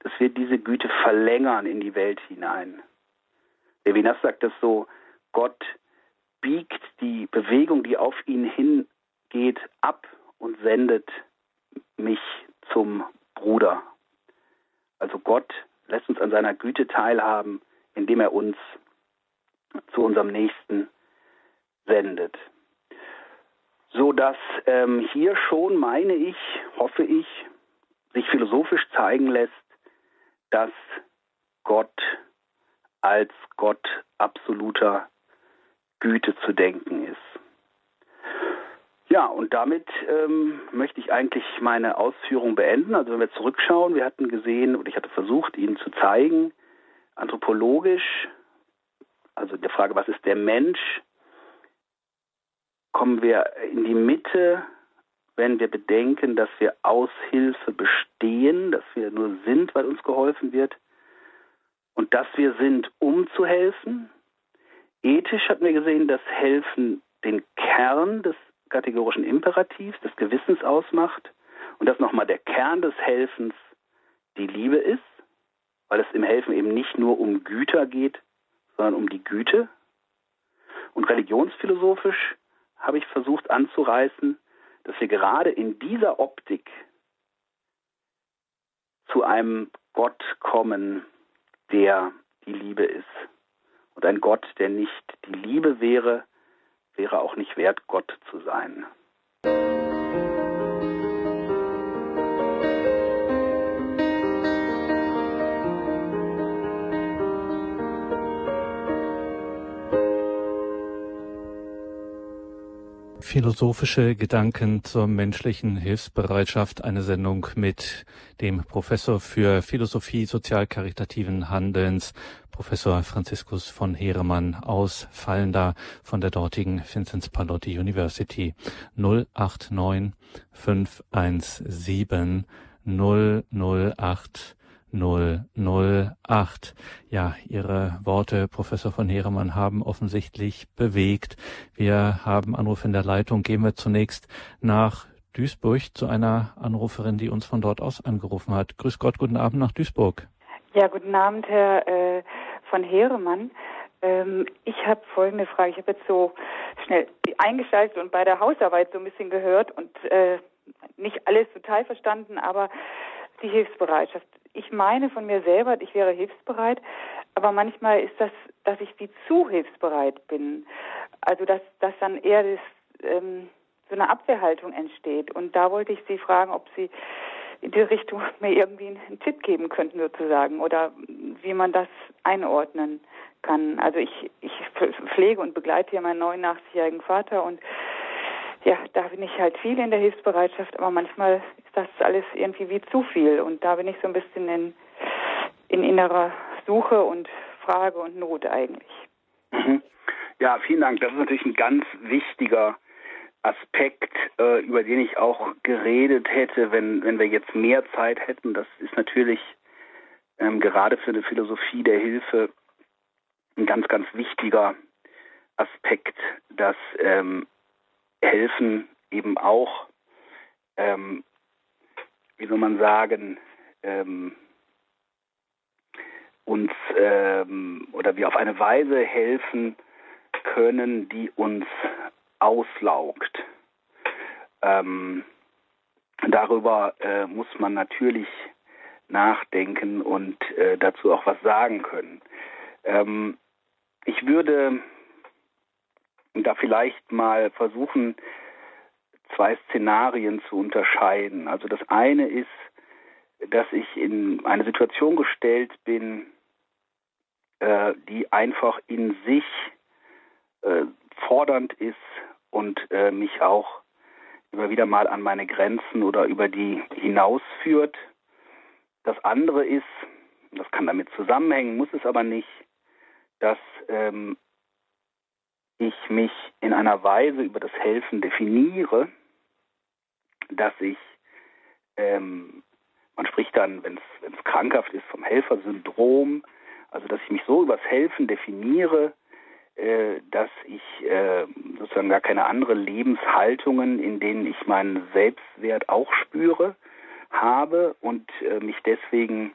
dass wir diese Güte verlängern in die Welt hinein. Levinas sagt das so, Gott biegt die Bewegung, die auf ihn hingeht, ab und sendet mich zum Bruder. Also Gott lässt uns an seiner Güte teilhaben, indem er uns zu unserem Nächsten sendet. So dass ähm, hier schon, meine ich, hoffe ich, sich philosophisch zeigen lässt, dass Gott als Gott absoluter Güte zu denken ist. Ja, und damit ähm, möchte ich eigentlich meine Ausführung beenden. Also wenn wir zurückschauen, wir hatten gesehen, und ich hatte versucht, Ihnen zu zeigen, anthropologisch, also der Frage, was ist der Mensch, kommen wir in die Mitte, wenn wir bedenken, dass wir aus Hilfe bestehen, dass wir nur sind, weil uns geholfen wird. und dass wir sind, um zu helfen. Ethisch hatten wir gesehen, dass Helfen den Kern des kategorischen Imperativs, des Gewissens ausmacht und dass nochmal der Kern des Helfens die Liebe ist, weil es im Helfen eben nicht nur um Güter geht, sondern um die Güte. Und religionsphilosophisch habe ich versucht anzureißen, dass wir gerade in dieser Optik zu einem Gott kommen, der die Liebe ist. Und ein Gott, der nicht die Liebe wäre, wäre auch nicht wert, Gott zu sein. Philosophische Gedanken zur menschlichen Hilfsbereitschaft, eine Sendung mit dem Professor für Philosophie sozial-karitativen Handelns, Professor Franziskus von Heeremann aus Fallenda von der dortigen Vinzenz Pallotti University. 089 517 008 008. Ja, Ihre Worte, Professor von Heeremann, haben offensichtlich bewegt. Wir haben Anruf in der Leitung. Gehen wir zunächst nach Duisburg zu einer Anruferin, die uns von dort aus angerufen hat. Grüß Gott, guten Abend nach Duisburg. Ja, guten Abend, Herr äh, von Heeremann. Ähm, ich habe folgende Frage. Ich habe jetzt so schnell eingeschaltet und bei der Hausarbeit so ein bisschen gehört und äh, nicht alles total verstanden, aber die Hilfsbereitschaft ich meine von mir selber, ich wäre hilfsbereit, aber manchmal ist das, dass ich wie zu hilfsbereit bin. Also dass, dass dann eher das, ähm, so eine Abwehrhaltung entsteht. Und da wollte ich Sie fragen, ob Sie in die Richtung mir irgendwie einen Tipp geben könnten sozusagen oder wie man das einordnen kann. Also ich, ich pflege und begleite hier meinen 89-jährigen Vater und ja, da bin ich halt viel in der Hilfsbereitschaft, aber manchmal ist das alles irgendwie wie zu viel und da bin ich so ein bisschen in, in innerer Suche und Frage und Not eigentlich. Mhm. Ja, vielen Dank. Das ist natürlich ein ganz wichtiger Aspekt, äh, über den ich auch geredet hätte, wenn, wenn wir jetzt mehr Zeit hätten. Das ist natürlich ähm, gerade für eine Philosophie der Hilfe ein ganz, ganz wichtiger Aspekt, dass ähm, helfen eben auch, ähm, wie soll man sagen, ähm, uns ähm, oder wir auf eine Weise helfen können, die uns auslaugt. Ähm, darüber äh, muss man natürlich nachdenken und äh, dazu auch was sagen können. Ähm, ich würde da vielleicht mal versuchen, zwei Szenarien zu unterscheiden. Also das eine ist, dass ich in eine Situation gestellt bin, äh, die einfach in sich äh, fordernd ist und äh, mich auch immer wieder mal an meine Grenzen oder über die hinausführt. Das andere ist, das kann damit zusammenhängen, muss es aber nicht, dass ähm, ich mich in einer Weise über das Helfen definiere, dass ich, ähm, man spricht dann, wenn es krankhaft ist, vom Helfersyndrom, also dass ich mich so übers Helfen definiere, äh, dass ich äh, sozusagen gar keine anderen Lebenshaltungen, in denen ich meinen Selbstwert auch spüre, habe und äh, mich deswegen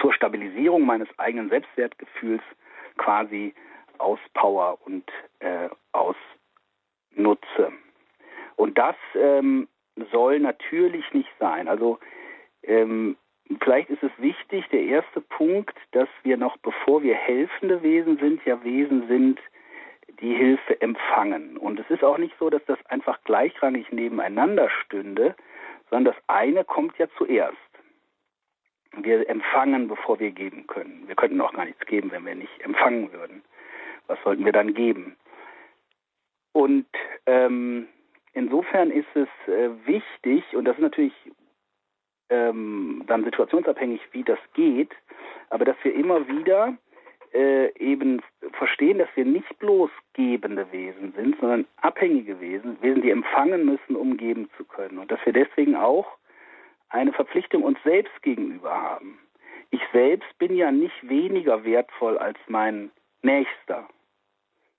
zur Stabilisierung meines eigenen Selbstwertgefühls quasi auspower und äh, ausnutze. Und das ähm, soll natürlich nicht sein. Also ähm, vielleicht ist es wichtig, der erste Punkt, dass wir noch, bevor wir helfende Wesen sind, ja Wesen sind, die Hilfe empfangen. Und es ist auch nicht so, dass das einfach gleichrangig nebeneinander stünde, sondern das eine kommt ja zuerst. Wir empfangen, bevor wir geben können. Wir könnten auch gar nichts geben, wenn wir nicht empfangen würden was sollten wir dann geben? Und ähm, insofern ist es äh, wichtig, und das ist natürlich ähm, dann situationsabhängig, wie das geht, aber dass wir immer wieder äh, eben verstehen, dass wir nicht bloß gebende Wesen sind, sondern abhängige Wesen, Wesen, die empfangen müssen, um geben zu können. Und dass wir deswegen auch eine Verpflichtung uns selbst gegenüber haben. ich selbst bin ja nicht weniger wertvoll als mein Nächster.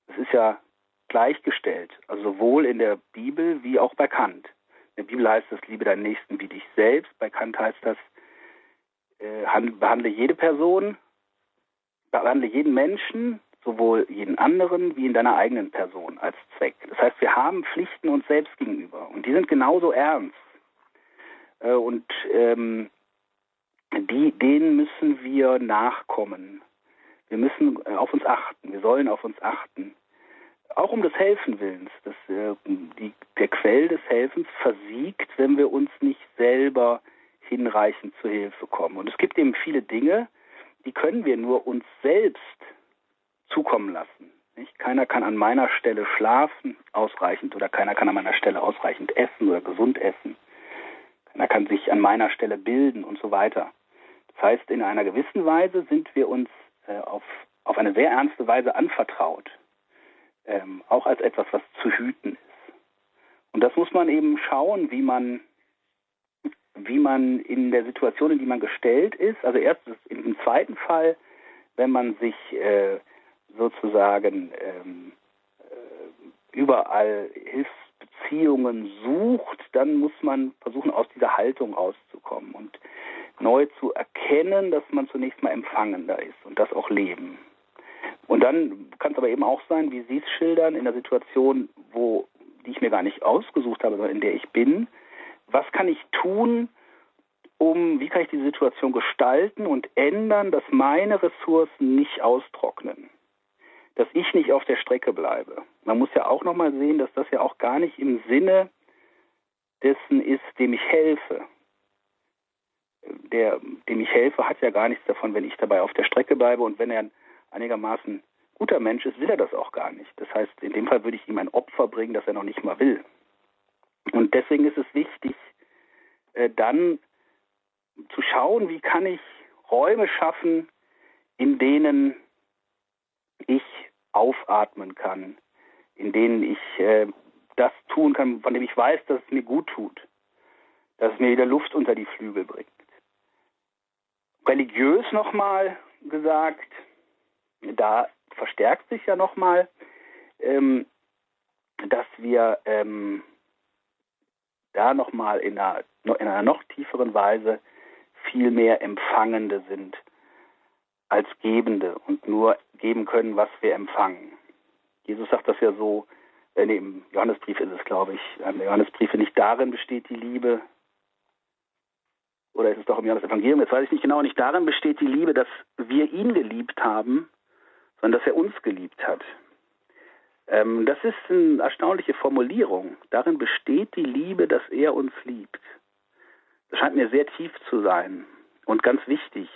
Das ist ja gleichgestellt, also sowohl in der Bibel wie auch bei Kant. In der Bibel heißt das, liebe deinen Nächsten wie dich selbst. Bei Kant heißt das, äh, behandle jede Person, behandle jeden Menschen, sowohl jeden anderen wie in deiner eigenen Person als Zweck. Das heißt, wir haben Pflichten uns selbst gegenüber und die sind genauso ernst. Äh, und ähm, die, denen müssen wir nachkommen. Wir müssen äh, auf uns achten. Wir sollen auf uns achten. Auch um des Helfen willens. Das, äh, die, der Quell des Helfens versiegt, wenn wir uns nicht selber hinreichend zu Hilfe kommen. Und es gibt eben viele Dinge, die können wir nur uns selbst zukommen lassen. Nicht? Keiner kann an meiner Stelle schlafen ausreichend oder keiner kann an meiner Stelle ausreichend essen oder gesund essen. Keiner kann sich an meiner Stelle bilden und so weiter. Das heißt, in einer gewissen Weise sind wir uns äh, auf, auf eine sehr ernste Weise anvertraut, ähm, auch als etwas, was zu hüten ist. Und das muss man eben schauen, wie man, wie man in der Situation, in die man gestellt ist, also erst dem zweiten Fall, wenn man sich äh, sozusagen ähm, äh, überall Hilfsbeziehungen sucht, dann muss man versuchen, aus dieser Haltung rauszukommen und neu zu erkennen, dass man zunächst mal empfangender ist und das auch leben. Und dann kann es aber eben auch sein, wie Sie es schildern, in der Situation, wo die ich mir gar nicht ausgesucht habe, sondern in der ich bin, was kann ich tun, um, wie kann ich die Situation gestalten und ändern, dass meine Ressourcen nicht austrocknen, dass ich nicht auf der Strecke bleibe. Man muss ja auch nochmal sehen, dass das ja auch gar nicht im Sinne dessen ist, dem ich helfe. Der, dem ich helfe, hat ja gar nichts davon, wenn ich dabei auf der Strecke bleibe und wenn er einigermaßen guter Mensch ist, will er das auch gar nicht. Das heißt, in dem Fall würde ich ihm ein Opfer bringen, das er noch nicht mal will. Und deswegen ist es wichtig, äh, dann zu schauen, wie kann ich Räume schaffen, in denen ich aufatmen kann, in denen ich äh, das tun kann, von dem ich weiß, dass es mir gut tut, dass es mir wieder Luft unter die Flügel bringt religiös nochmal gesagt, da verstärkt sich ja nochmal, ähm, dass wir ähm, da nochmal in einer, in einer noch tieferen Weise viel mehr Empfangende sind als Gebende und nur geben können, was wir empfangen. Jesus sagt das ja so, äh, nee, im Johannesbrief ist es, glaube ich, im Johannesbrief, nicht darin besteht die Liebe, oder ist es doch im Johannes Evangelium, jetzt weiß ich nicht genau, nicht darin besteht die Liebe, dass wir ihn geliebt haben, sondern dass er uns geliebt hat. Ähm, das ist eine erstaunliche Formulierung. Darin besteht die Liebe, dass er uns liebt. Das scheint mir sehr tief zu sein und ganz wichtig.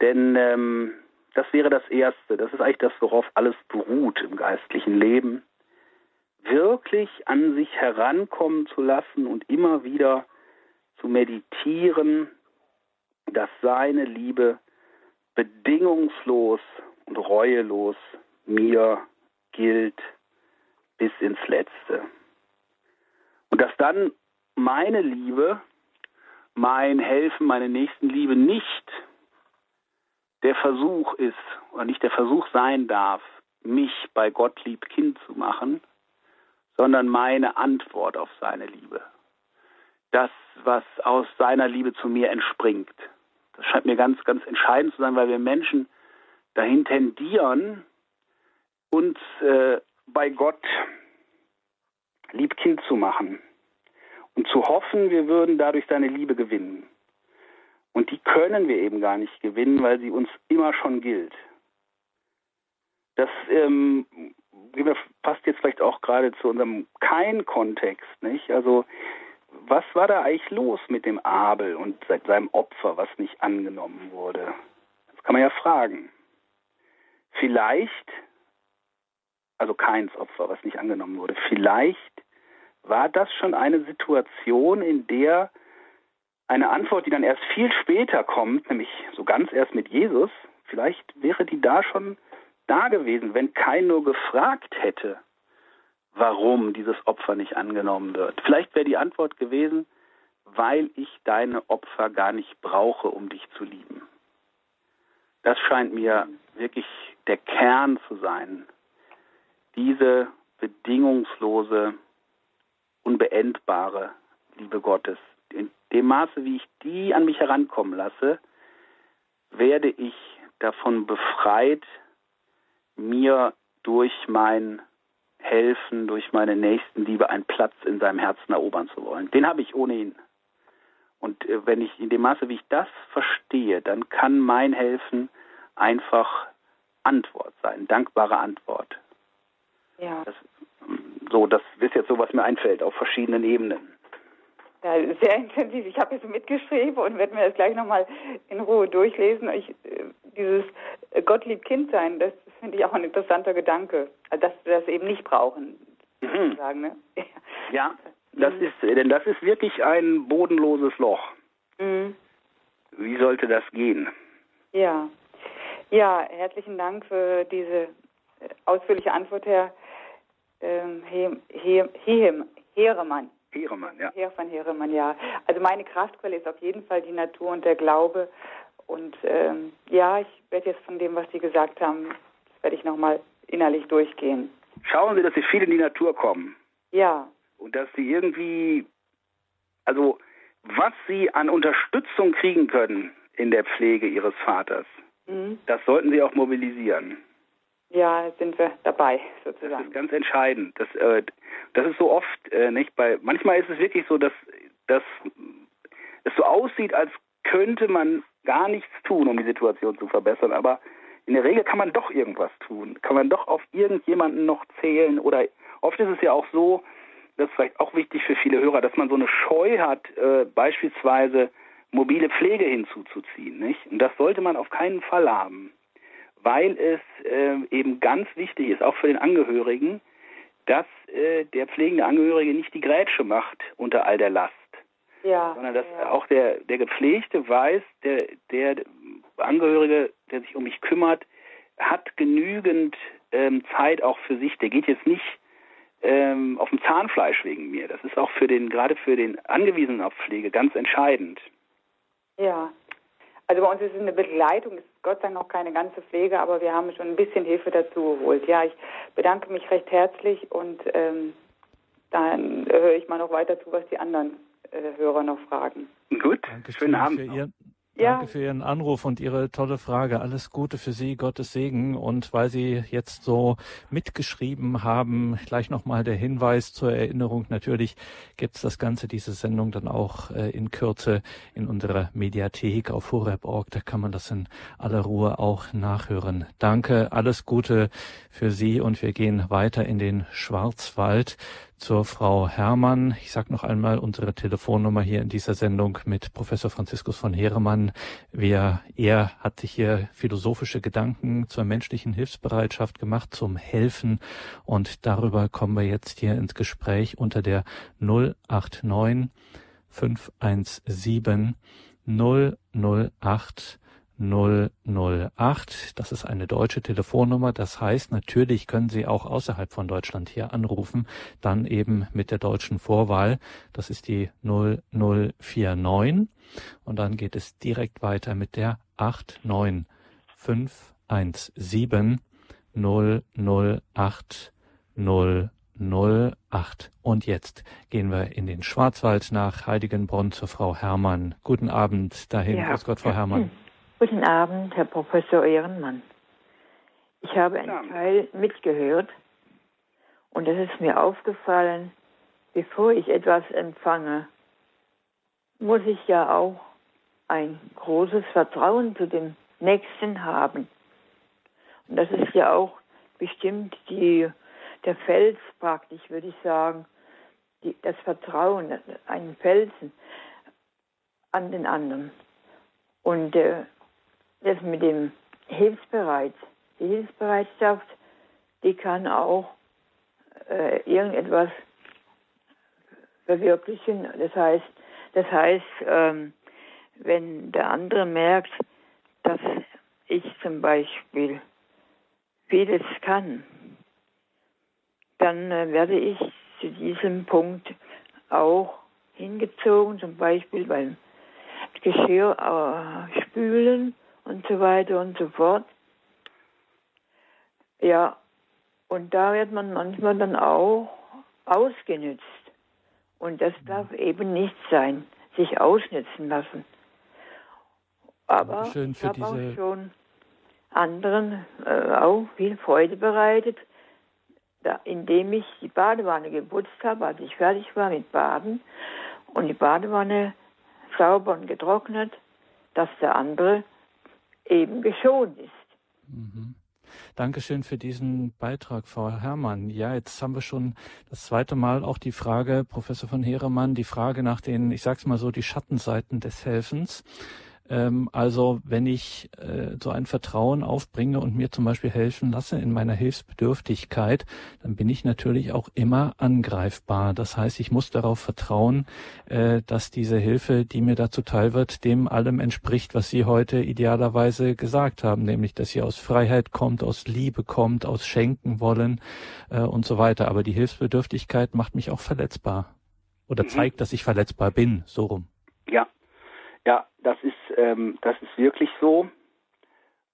Denn ähm, das wäre das Erste. Das ist eigentlich das, worauf alles beruht im geistlichen Leben. Wirklich an sich herankommen zu lassen und immer wieder zu meditieren, dass seine Liebe bedingungslos und reuelos mir gilt bis ins Letzte. Und dass dann meine Liebe, mein Helfen, meine Nächstenliebe nicht der Versuch ist oder nicht der Versuch sein darf, mich bei Gott lieb Kind zu machen, sondern meine Antwort auf seine Liebe das, was aus seiner Liebe zu mir entspringt. Das scheint mir ganz, ganz entscheidend zu sein, weil wir Menschen dahin tendieren, uns äh, bei Gott Liebkind zu machen und zu hoffen, wir würden dadurch seine Liebe gewinnen. Und die können wir eben gar nicht gewinnen, weil sie uns immer schon gilt. Das ähm, passt jetzt vielleicht auch gerade zu unserem Kein-Kontext, nicht? Also was war da eigentlich los mit dem Abel und seinem Opfer, was nicht angenommen wurde? Das kann man ja fragen. Vielleicht, also keins Opfer, was nicht angenommen wurde, vielleicht war das schon eine Situation, in der eine Antwort, die dann erst viel später kommt, nämlich so ganz erst mit Jesus, vielleicht wäre die da schon da gewesen, wenn kein nur gefragt hätte, warum dieses Opfer nicht angenommen wird. Vielleicht wäre die Antwort gewesen, weil ich deine Opfer gar nicht brauche, um dich zu lieben. Das scheint mir wirklich der Kern zu sein. Diese bedingungslose, unbeendbare Liebe Gottes. In dem Maße, wie ich die an mich herankommen lasse, werde ich davon befreit, mir durch mein Helfen, durch meine Nächstenliebe einen Platz in seinem Herzen erobern zu wollen. Den habe ich ohnehin. Und äh, wenn ich in dem Maße, wie ich das verstehe, dann kann mein Helfen einfach Antwort sein, dankbare Antwort. Ja. Das, so, das ist jetzt so, was mir einfällt, auf verschiedenen Ebenen. Ja, sehr intensiv. Ich habe jetzt mitgeschrieben und werde mir das gleich nochmal in Ruhe durchlesen. Ich, äh, dieses Gott liebt Kind sein, das finde ich auch ein interessanter Gedanke. Also, dass wir das eben nicht brauchen, mhm. sagen, ne? Ja, das mhm. ist, denn das ist wirklich ein bodenloses Loch. Mhm. Wie sollte das gehen? Ja. Ja, herzlichen Dank für diese äh, ausführliche Antwort, Herr ähm, He He He Heeremann. Heeremann, ja. Herr von Heeremann, ja. Also meine Kraftquelle ist auf jeden Fall die Natur und der Glaube. Und ähm, ja, ich werde jetzt von dem, was Sie gesagt haben, das werde ich nochmal innerlich durchgehen. Schauen Sie, dass Sie viel in die Natur kommen. Ja. Und dass Sie irgendwie, also was Sie an Unterstützung kriegen können in der Pflege Ihres Vaters, mhm. das sollten Sie auch mobilisieren. Ja, sind wir dabei, sozusagen. Das ist ganz entscheidend. Das, äh, das ist so oft äh, nicht bei. Manchmal ist es wirklich so, dass, dass es so aussieht, als könnte man gar nichts tun, um die Situation zu verbessern. Aber in der Regel kann man doch irgendwas tun. Kann man doch auf irgendjemanden noch zählen. Oder oft ist es ja auch so, das ist vielleicht auch wichtig für viele Hörer, dass man so eine Scheu hat, äh, beispielsweise mobile Pflege hinzuzuziehen. Nicht? Und das sollte man auf keinen Fall haben weil es äh, eben ganz wichtig ist, auch für den Angehörigen, dass äh, der pflegende Angehörige nicht die Grätsche macht unter all der Last. Ja, sondern dass ja. auch der, der Gepflegte weiß, der, der Angehörige, der sich um mich kümmert, hat genügend ähm, Zeit auch für sich. Der geht jetzt nicht ähm, auf dem Zahnfleisch wegen mir. Das ist auch für den, gerade für den Angewiesenen auf Pflege ganz entscheidend. Ja, also bei uns ist es eine Begleitung, es ist Gott sei Dank noch keine ganze Pflege, aber wir haben schon ein bisschen Hilfe dazu geholt. Ja, ich bedanke mich recht herzlich und ähm, dann höre ich mal noch weiter zu, was die anderen äh, Hörer noch fragen. Gut, Dankeschön schönen Abend. Für Ihr, Danke ja. für Ihren Anruf und Ihre tolle Frage. Alles Gute für Sie, Gottes Segen. Und weil Sie jetzt so mitgeschrieben haben, gleich nochmal der Hinweis zur Erinnerung. Natürlich gibt's das Ganze, diese Sendung dann auch äh, in Kürze in unserer Mediathek auf horeb.org. Da kann man das in aller Ruhe auch nachhören. Danke, alles Gute für Sie und wir gehen weiter in den Schwarzwald zur Frau Herrmann. Ich sage noch einmal unsere Telefonnummer hier in dieser Sendung mit Professor Franziskus von Heeremann. Wer, er hat sich hier philosophische Gedanken zur menschlichen Hilfsbereitschaft gemacht, zum Helfen. Und darüber kommen wir jetzt hier ins Gespräch unter der 089 517 008 008. Das ist eine deutsche Telefonnummer. Das heißt, natürlich können Sie auch außerhalb von Deutschland hier anrufen, dann eben mit der deutschen Vorwahl. Das ist die 0049. Und dann geht es direkt weiter mit der 89517 008 008. Und jetzt gehen wir in den Schwarzwald nach Heiligenbronn zur Frau Herrmann. Guten Abend dahin. Ja. Grüß Gott, Frau Herrmann. Guten Abend, Herr Professor Ehrenmann. Ich habe einen Teil mitgehört und es ist mir aufgefallen, bevor ich etwas empfange, muss ich ja auch ein großes Vertrauen zu dem Nächsten haben. Und das ist ja auch bestimmt die, der Fels praktisch, würde ich sagen, die, das Vertrauen, einen Felsen an den anderen. Und äh, das mit dem Hilfsbereit, die Hilfsbereitschaft, die kann auch äh, irgendetwas verwirklichen. Das heißt, das heißt, ähm, wenn der andere merkt, dass ich zum Beispiel vieles kann, dann äh, werde ich zu diesem Punkt auch hingezogen, zum Beispiel beim Geschirr äh, spülen und so weiter und so fort. Ja, und da wird man manchmal dann auch ausgenützt. Und das darf eben nicht sein, sich ausnützen lassen. Aber ich habe auch schon anderen äh, auch viel Freude bereitet, da, indem ich die Badewanne geputzt habe, als ich fertig war mit Baden und die Badewanne sauber und getrocknet, dass der andere eben geschont ist. Mhm. Dankeschön für diesen Beitrag, Frau Herrmann. Ja, jetzt haben wir schon das zweite Mal auch die Frage, Professor von Heeremann, die Frage nach den, ich sag's mal so, die Schattenseiten des Helfens. Ähm, also wenn ich äh, so ein Vertrauen aufbringe und mir zum Beispiel helfen lasse in meiner Hilfsbedürftigkeit, dann bin ich natürlich auch immer angreifbar. Das heißt, ich muss darauf vertrauen, äh, dass diese Hilfe, die mir dazu teil wird, dem allem entspricht, was Sie heute idealerweise gesagt haben, nämlich dass sie aus Freiheit kommt, aus Liebe kommt, aus Schenken wollen äh, und so weiter. Aber die Hilfsbedürftigkeit macht mich auch verletzbar oder mhm. zeigt, dass ich verletzbar bin, so rum. Ja, ja, das ist, ähm, das ist wirklich so.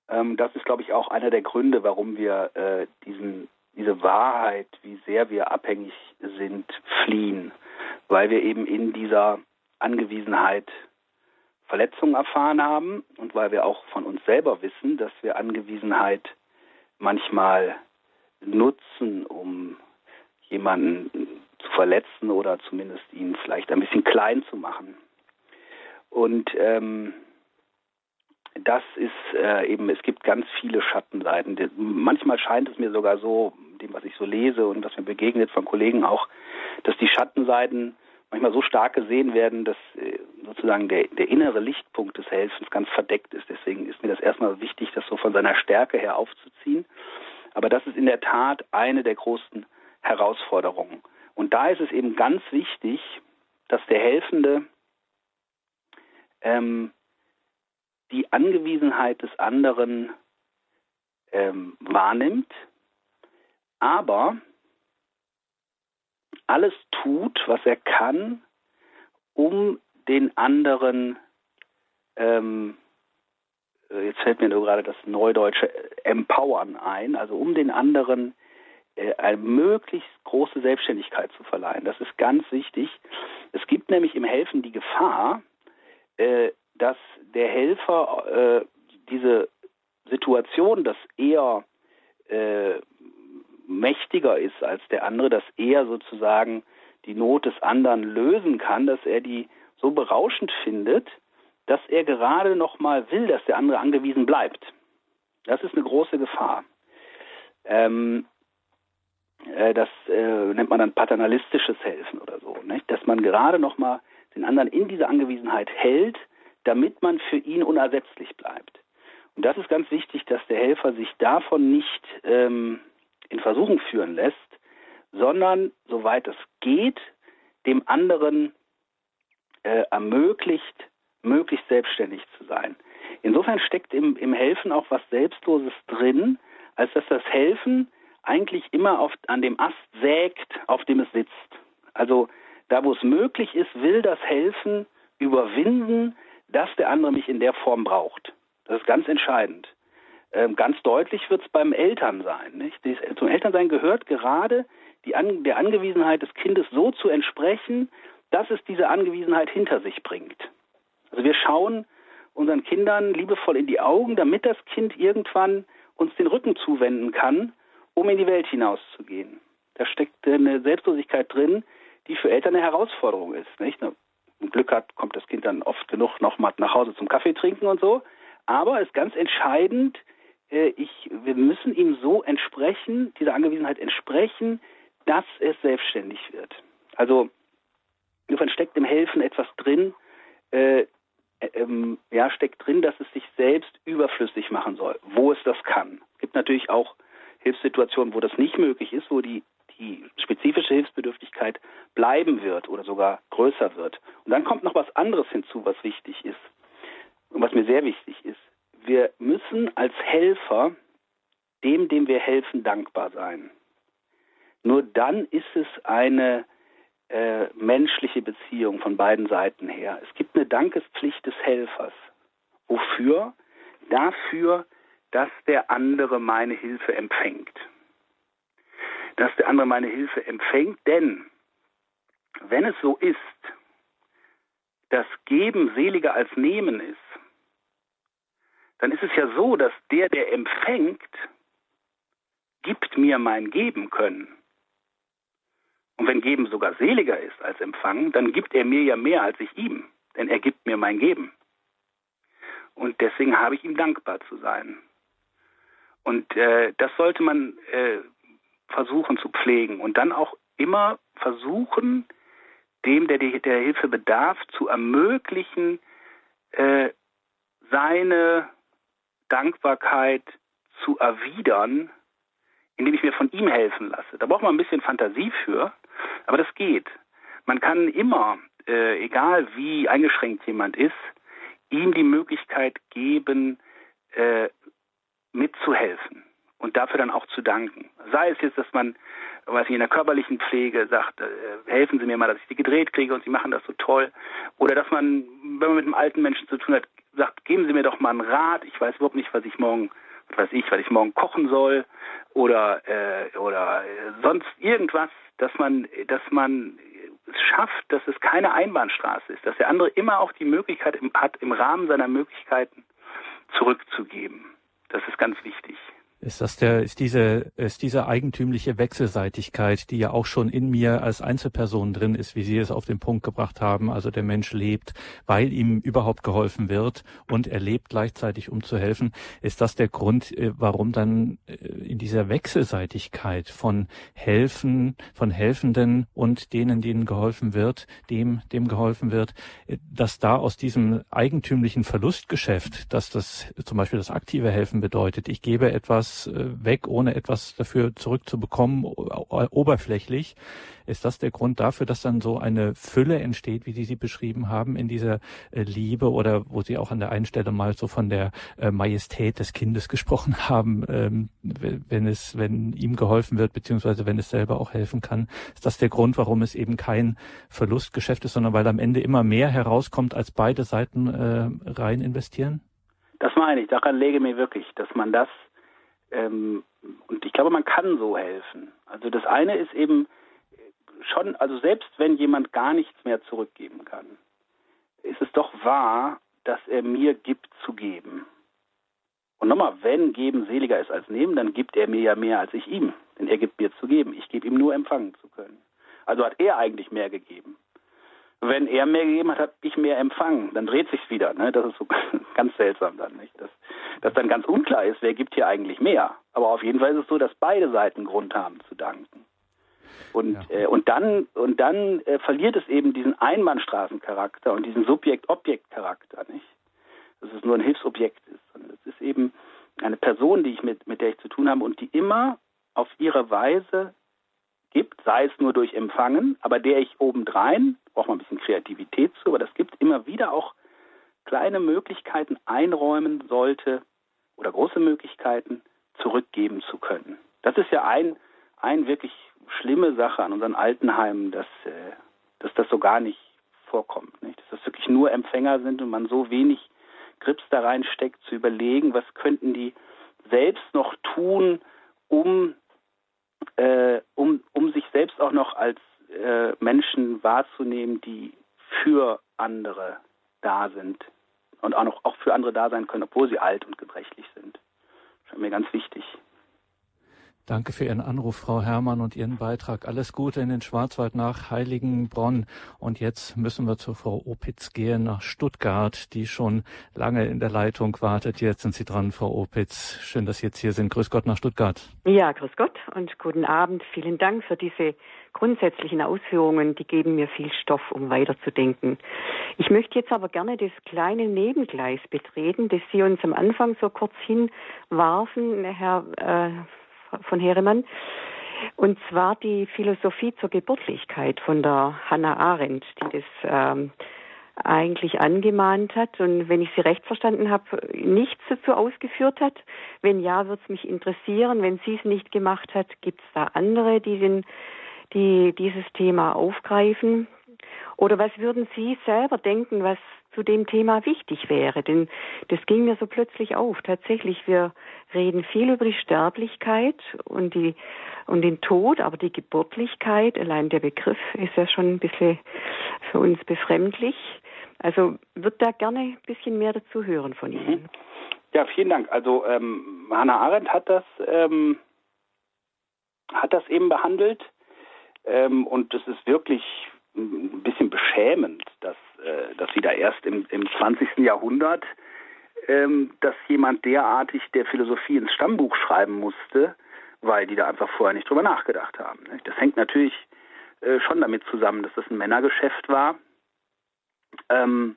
Ähm, das ist, glaube ich, auch einer der Gründe, warum wir äh, diesen, diese Wahrheit, wie sehr wir abhängig sind, fliehen. Weil wir eben in dieser Angewiesenheit Verletzungen erfahren haben und weil wir auch von uns selber wissen, dass wir Angewiesenheit manchmal nutzen, um jemanden zu verletzen oder zumindest ihn vielleicht ein bisschen klein zu machen. Und ähm, das ist äh, eben, es gibt ganz viele Schattenseiten. Manchmal scheint es mir sogar so, dem, was ich so lese und was mir begegnet von Kollegen auch, dass die Schattenseiten manchmal so stark gesehen werden, dass äh, sozusagen der, der innere Lichtpunkt des Helfens ganz verdeckt ist. Deswegen ist mir das erstmal wichtig, das so von seiner Stärke her aufzuziehen. Aber das ist in der Tat eine der großen Herausforderungen. Und da ist es eben ganz wichtig, dass der Helfende ähm, die Angewiesenheit des anderen ähm, wahrnimmt, aber alles tut, was er kann, um den anderen, ähm, äh, jetzt fällt mir nur gerade das neudeutsche Empowern ein, also um den anderen äh, eine möglichst große Selbstständigkeit zu verleihen. Das ist ganz wichtig. Es gibt nämlich im Helfen die Gefahr, äh, dass der Helfer äh, diese Situation, dass er äh, mächtiger ist als der andere, dass er sozusagen die Not des anderen lösen kann, dass er die so berauschend findet, dass er gerade noch mal will, dass der andere angewiesen bleibt. Das ist eine große Gefahr. Ähm, äh, das äh, nennt man dann paternalistisches Helfen oder so, nicht? dass man gerade noch mal den anderen in dieser Angewiesenheit hält, damit man für ihn unersetzlich bleibt. Und das ist ganz wichtig, dass der Helfer sich davon nicht ähm, in Versuchung führen lässt, sondern soweit es geht, dem anderen äh, ermöglicht, möglichst selbstständig zu sein. Insofern steckt im, im Helfen auch was Selbstloses drin, als dass das Helfen eigentlich immer auf, an dem Ast sägt, auf dem es sitzt. Also da, wo es möglich ist, will das Helfen überwinden, dass der andere mich in der Form braucht. Das ist ganz entscheidend. Ähm, ganz deutlich wird es beim Elternsein. Nicht? Zum Elternsein gehört gerade die An der Angewiesenheit des Kindes so zu entsprechen, dass es diese Angewiesenheit hinter sich bringt. Also wir schauen unseren Kindern liebevoll in die Augen, damit das Kind irgendwann uns den Rücken zuwenden kann, um in die Welt hinauszugehen. Da steckt eine Selbstlosigkeit drin, die für Eltern eine Herausforderung ist. Nicht? Wenn Glück hat, kommt das Kind dann oft genug noch mal nach Hause zum Kaffee trinken und so. Aber es ist ganz entscheidend, äh, ich, wir müssen ihm so entsprechen, dieser Angewiesenheit entsprechen, dass es selbstständig wird. Also insofern steckt im Helfen etwas drin, äh, äh, ähm, ja, steckt drin, dass es sich selbst überflüssig machen soll, wo es das kann. Es gibt natürlich auch Hilfssituationen, wo das nicht möglich ist, wo die die spezifische Hilfsbedürftigkeit bleiben wird oder sogar größer wird. Und dann kommt noch was anderes hinzu, was wichtig ist und was mir sehr wichtig ist. Wir müssen als Helfer dem, dem wir helfen, dankbar sein. Nur dann ist es eine äh, menschliche Beziehung von beiden Seiten her. Es gibt eine Dankespflicht des Helfers. Wofür? dafür, dass der andere meine Hilfe empfängt. Dass der andere meine Hilfe empfängt, denn wenn es so ist, dass Geben seliger als Nehmen ist, dann ist es ja so, dass der, der empfängt, gibt mir mein Geben können. Und wenn Geben sogar seliger ist als Empfangen, dann gibt er mir ja mehr als ich ihm, denn er gibt mir mein Geben. Und deswegen habe ich ihm dankbar zu sein. Und äh, das sollte man äh, versuchen zu pflegen und dann auch immer versuchen, dem, der der Hilfe bedarf, zu ermöglichen, äh, seine Dankbarkeit zu erwidern, indem ich mir von ihm helfen lasse. Da braucht man ein bisschen Fantasie für, aber das geht. Man kann immer, äh, egal wie eingeschränkt jemand ist, ihm die Möglichkeit geben, äh, mitzuhelfen und dafür dann auch zu danken. Sei es jetzt, dass man, weiß ich, in der körperlichen Pflege sagt, äh, helfen Sie mir mal, dass ich die gedreht kriege und Sie machen das so toll. Oder dass man, wenn man mit einem alten Menschen zu tun hat, sagt, geben Sie mir doch mal einen Rat. Ich weiß überhaupt nicht, was ich morgen, was weiß ich, was ich morgen kochen soll oder äh, oder äh, sonst irgendwas, dass man, dass man es schafft, dass es keine Einbahnstraße ist, dass der andere immer auch die Möglichkeit hat, im Rahmen seiner Möglichkeiten zurückzugeben. Das ist ganz wichtig. Ist das der, ist diese, ist diese eigentümliche Wechselseitigkeit, die ja auch schon in mir als Einzelperson drin ist, wie Sie es auf den Punkt gebracht haben. Also der Mensch lebt, weil ihm überhaupt geholfen wird und er lebt gleichzeitig, um zu helfen. Ist das der Grund, äh, warum dann äh, in dieser Wechselseitigkeit von Helfen, von Helfenden und denen, denen geholfen wird, dem, dem geholfen wird, äh, dass da aus diesem eigentümlichen Verlustgeschäft, dass das zum Beispiel das aktive Helfen bedeutet, ich gebe etwas äh, weg, ohne etwas dafür zurückzubekommen, oberflächlich. Ist das der Grund dafür, dass dann so eine Fülle entsteht, wie Sie sie beschrieben haben, in dieser äh, Liebe oder wo Sie auch an der einen Stelle mal so von der äh, Majestät des Kindes gesprochen haben, ähm, wenn es, wenn ihm geholfen wird, beziehungsweise wenn es selber auch helfen kann? Ist das der Grund, warum es eben kein Verlustgeschäft ist, sondern weil am Ende immer mehr herauskommt, als beide Seiten rein investieren? Das meine ich. Daran lege mir wirklich, dass man das ähm, und ich glaube, man kann so helfen. Also das eine ist eben schon, also selbst wenn jemand gar nichts mehr zurückgeben kann, ist es doch wahr, dass er mir gibt zu geben. Und nochmal, wenn geben seliger ist als nehmen, dann gibt er mir ja mehr als ich ihm. Denn er gibt mir zu geben. Ich gebe ihm nur empfangen zu können. Also hat er eigentlich mehr gegeben wenn er mehr gegeben hat, habe ich mehr empfangen. Dann dreht sich's wieder. Ne? Das ist so ganz seltsam dann, nicht? Dass, dass dann ganz unklar ist, wer gibt hier eigentlich mehr. Aber auf jeden Fall ist es so, dass beide Seiten Grund haben zu danken. Und, ja. äh, und dann, und dann äh, verliert es eben diesen Einbahnstraßencharakter und diesen Subjekt-Objekt-Charakter, nicht? Dass es nur ein Hilfsobjekt ist, sondern es ist eben eine Person, die ich mit, mit der ich zu tun habe und die immer auf ihre Weise gibt, sei es nur durch Empfangen, aber der ich obendrein braucht man ein bisschen Kreativität zu, aber das gibt immer wieder auch kleine Möglichkeiten einräumen sollte oder große Möglichkeiten zurückgeben zu können. Das ist ja ein, ein wirklich schlimme Sache an unseren Altenheimen, dass, äh, dass das so gar nicht vorkommt. Nicht? Dass das wirklich nur Empfänger sind und man so wenig Grips da reinsteckt, zu überlegen, was könnten die selbst noch tun, um, äh, um, um sich selbst auch noch als äh, Menschen wahrzunehmen, die für andere da sind und auch noch auch für andere da sein können, obwohl sie alt und gebrechlich sind. Das ist mir ganz wichtig. Danke für Ihren Anruf, Frau Herrmann, und Ihren Beitrag. Alles Gute in den Schwarzwald nach Heiligenbronn. Und jetzt müssen wir zu Frau Opitz gehen nach Stuttgart, die schon lange in der Leitung wartet. Jetzt sind Sie dran, Frau Opitz. Schön, dass Sie jetzt hier sind. Grüß Gott nach Stuttgart. Ja, grüß Gott und guten Abend. Vielen Dank für diese grundsätzlichen Ausführungen. Die geben mir viel Stoff, um weiterzudenken. Ich möchte jetzt aber gerne das kleine Nebengleis betreten, das Sie uns am Anfang so kurz hinwarfen, Herr äh, von Heremann. Und zwar die Philosophie zur Geburtlichkeit von der Hannah Arendt, die das ähm, eigentlich angemahnt hat und wenn ich sie recht verstanden habe, nichts dazu ausgeführt hat. Wenn ja, würde es mich interessieren. Wenn sie es nicht gemacht hat, gibt es da andere, die, den, die dieses Thema aufgreifen? Oder was würden Sie selber denken, was zu dem Thema wichtig wäre. Denn das ging mir so plötzlich auf. Tatsächlich, wir reden viel über die Sterblichkeit und, die, und den Tod, aber die Geburtlichkeit, allein der Begriff ist ja schon ein bisschen für uns befremdlich. Also wird da gerne ein bisschen mehr dazu hören von Ihnen. Mhm. Ja, vielen Dank. Also ähm, Hannah Arendt hat das, ähm, hat das eben behandelt ähm, und es ist wirklich ein bisschen beschämend, dass, äh, dass sie da erst im, im 20. Jahrhundert, ähm, dass jemand derartig der Philosophie ins Stammbuch schreiben musste, weil die da einfach vorher nicht drüber nachgedacht haben. Das hängt natürlich äh, schon damit zusammen, dass das ein Männergeschäft war. Ähm,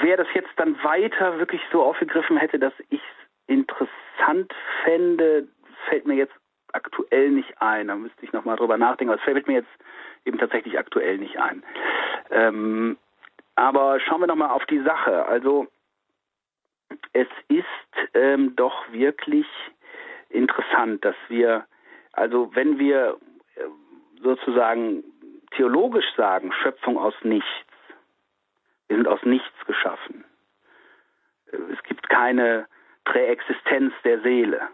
wer das jetzt dann weiter wirklich so aufgegriffen hätte, dass ich es interessant fände, fällt mir jetzt aktuell nicht ein. Da müsste ich nochmal drüber nachdenken. Aber es fällt mir jetzt eben tatsächlich aktuell nicht ein. Ähm, aber schauen wir nochmal auf die Sache. Also es ist ähm, doch wirklich interessant, dass wir, also wenn wir äh, sozusagen theologisch sagen, Schöpfung aus nichts, wir sind aus nichts geschaffen. Äh, es gibt keine Präexistenz der Seele.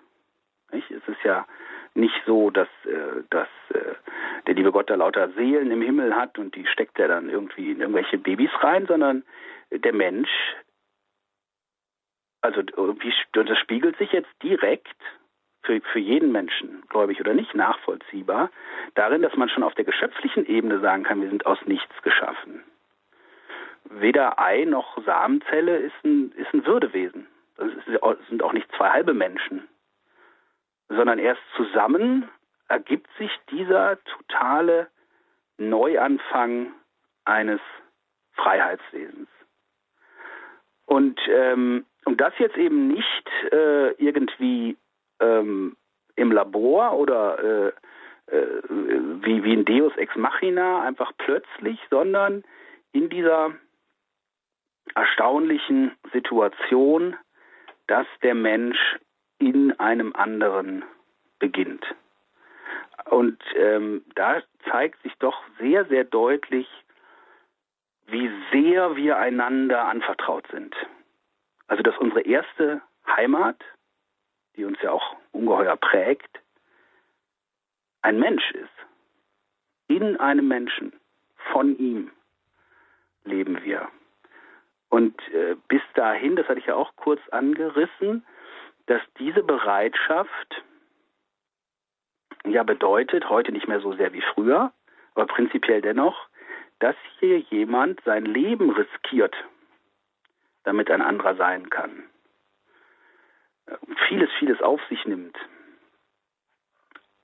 Nicht? Es ist ja nicht so, dass, äh, dass äh, der liebe Gott da lauter Seelen im Himmel hat und die steckt er dann irgendwie in irgendwelche Babys rein, sondern der Mensch, also wie, das spiegelt sich jetzt direkt für, für jeden Menschen, gläubig oder nicht, nachvollziehbar, darin, dass man schon auf der geschöpflichen Ebene sagen kann, wir sind aus nichts geschaffen. Weder Ei noch Samenzelle ist ein, ist ein Würdewesen. Das sind auch nicht zwei halbe Menschen sondern erst zusammen ergibt sich dieser totale Neuanfang eines Freiheitswesens. Und ähm, um das jetzt eben nicht äh, irgendwie ähm, im Labor oder äh, äh, wie, wie ein Deus ex machina einfach plötzlich, sondern in dieser erstaunlichen Situation, dass der Mensch in einem anderen beginnt. Und ähm, da zeigt sich doch sehr, sehr deutlich, wie sehr wir einander anvertraut sind. Also dass unsere erste Heimat, die uns ja auch ungeheuer prägt, ein Mensch ist. In einem Menschen, von ihm leben wir. Und äh, bis dahin, das hatte ich ja auch kurz angerissen, dass diese Bereitschaft ja bedeutet, heute nicht mehr so sehr wie früher, aber prinzipiell dennoch, dass hier jemand sein Leben riskiert, damit ein anderer sein kann. Vieles, vieles auf sich nimmt.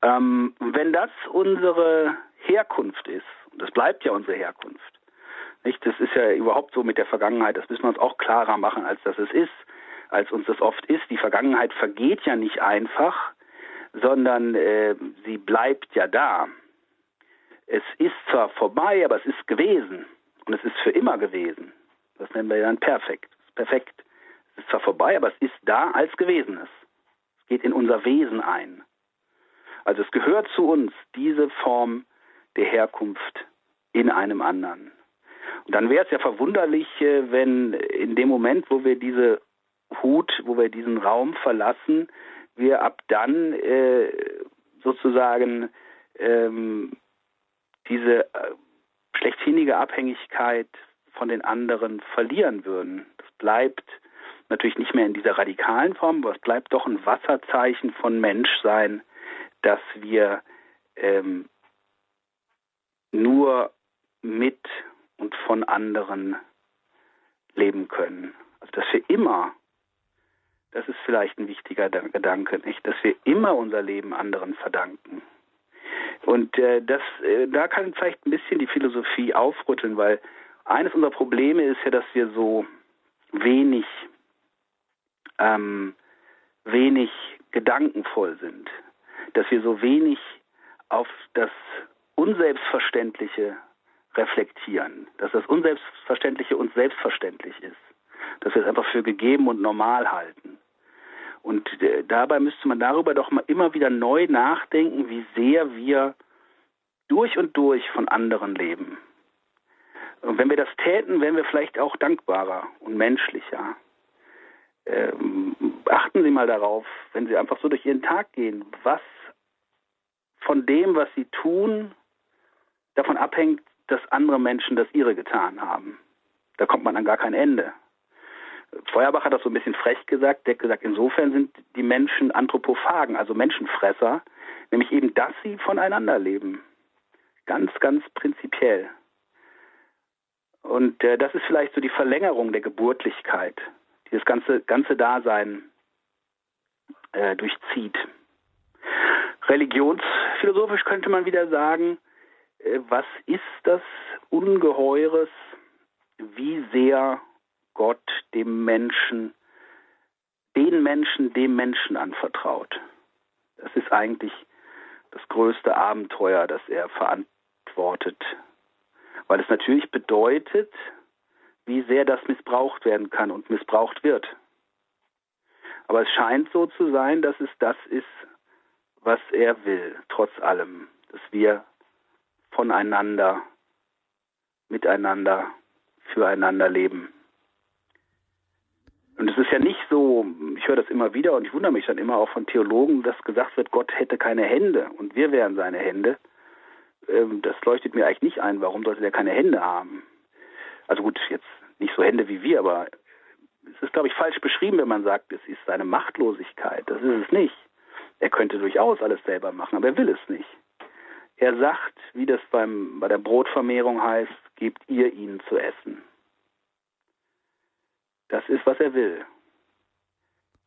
Ähm, wenn das unsere Herkunft ist, und das bleibt ja unsere Herkunft, nicht? das ist ja überhaupt so mit der Vergangenheit, das müssen wir uns auch klarer machen, als dass es ist als uns das oft ist. Die Vergangenheit vergeht ja nicht einfach, sondern äh, sie bleibt ja da. Es ist zwar vorbei, aber es ist gewesen und es ist für immer gewesen. Das nennen wir dann perfekt. Perfekt. Es ist zwar vorbei, aber es ist da als Gewesenes. Es geht in unser Wesen ein. Also es gehört zu uns, diese Form der Herkunft in einem anderen. Und dann wäre es ja verwunderlich, äh, wenn in dem Moment, wo wir diese Hut, wo wir diesen Raum verlassen, wir ab dann äh, sozusagen ähm, diese äh, schlechthinnige Abhängigkeit von den anderen verlieren würden. Das bleibt natürlich nicht mehr in dieser radikalen Form, aber es bleibt doch ein Wasserzeichen von Menschsein, dass wir ähm, nur mit und von anderen leben können. Also dass wir immer das ist vielleicht ein wichtiger Gedanke, nicht, dass wir immer unser Leben anderen verdanken. Und äh, das, äh, da kann vielleicht ein bisschen die Philosophie aufrütteln, weil eines unserer Probleme ist ja, dass wir so wenig, ähm, wenig gedankenvoll sind, dass wir so wenig auf das Unselbstverständliche reflektieren, dass das Unselbstverständliche uns selbstverständlich ist, dass wir es einfach für gegeben und normal halten. Und äh, dabei müsste man darüber doch mal immer wieder neu nachdenken, wie sehr wir durch und durch von anderen leben. Und wenn wir das täten, wären wir vielleicht auch dankbarer und menschlicher. Ähm, achten Sie mal darauf, wenn Sie einfach so durch Ihren Tag gehen, was von dem, was Sie tun, davon abhängt, dass andere Menschen das ihre getan haben. Da kommt man an gar kein Ende. Feuerbach hat das so ein bisschen frech gesagt. Der hat gesagt, insofern sind die Menschen Anthropophagen, also Menschenfresser, nämlich eben, dass sie voneinander leben. Ganz, ganz prinzipiell. Und äh, das ist vielleicht so die Verlängerung der Geburtlichkeit, die das ganze, ganze Dasein äh, durchzieht. Religionsphilosophisch könnte man wieder sagen, äh, was ist das Ungeheures, wie sehr Gott dem Menschen, den Menschen dem Menschen anvertraut. Das ist eigentlich das größte Abenteuer, das er verantwortet. Weil es natürlich bedeutet, wie sehr das missbraucht werden kann und missbraucht wird. Aber es scheint so zu sein, dass es das ist, was er will, trotz allem, dass wir voneinander, miteinander, füreinander leben. Und es ist ja nicht so, ich höre das immer wieder und ich wundere mich dann immer auch von Theologen, dass gesagt wird, Gott hätte keine Hände und wir wären seine Hände. Ähm, das leuchtet mir eigentlich nicht ein. Warum sollte er keine Hände haben? Also gut, jetzt nicht so Hände wie wir, aber es ist, glaube ich, falsch beschrieben, wenn man sagt, es ist seine Machtlosigkeit. Das ist es nicht. Er könnte durchaus alles selber machen, aber er will es nicht. Er sagt, wie das beim, bei der Brotvermehrung heißt, gebt ihr ihnen zu essen. Das ist, was er will.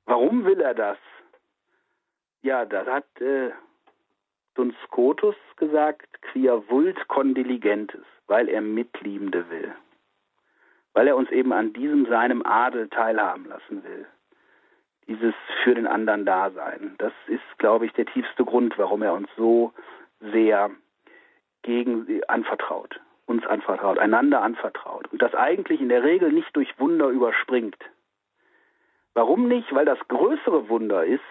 Warum will er das? Ja, das hat äh, Duns Scotus gesagt, quia vult condiligentes, weil er Mitliebende will. Weil er uns eben an diesem seinem Adel teilhaben lassen will. Dieses für den anderen Dasein. Das ist, glaube ich, der tiefste Grund, warum er uns so sehr gegen anvertraut, uns anvertraut, einander anvertraut und das eigentlich in der Regel nicht durch Wunder überspringt. Warum nicht? Weil das größere Wunder ist,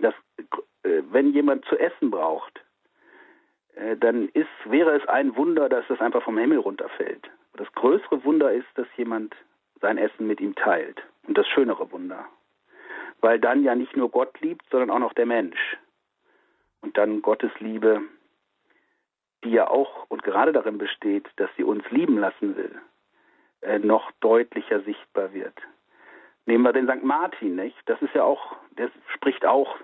dass äh, wenn jemand zu essen braucht, äh, dann ist, wäre es ein Wunder, dass es einfach vom Himmel runterfällt. Das größere Wunder ist, dass jemand sein Essen mit ihm teilt. Und das schönere Wunder. Weil dann ja nicht nur Gott liebt, sondern auch noch der Mensch und dann Gottes Liebe, die ja auch und gerade darin besteht, dass sie uns lieben lassen will, äh, noch deutlicher sichtbar wird. Nehmen wir den St. Martin, nicht? Das ist ja auch, der spricht auch,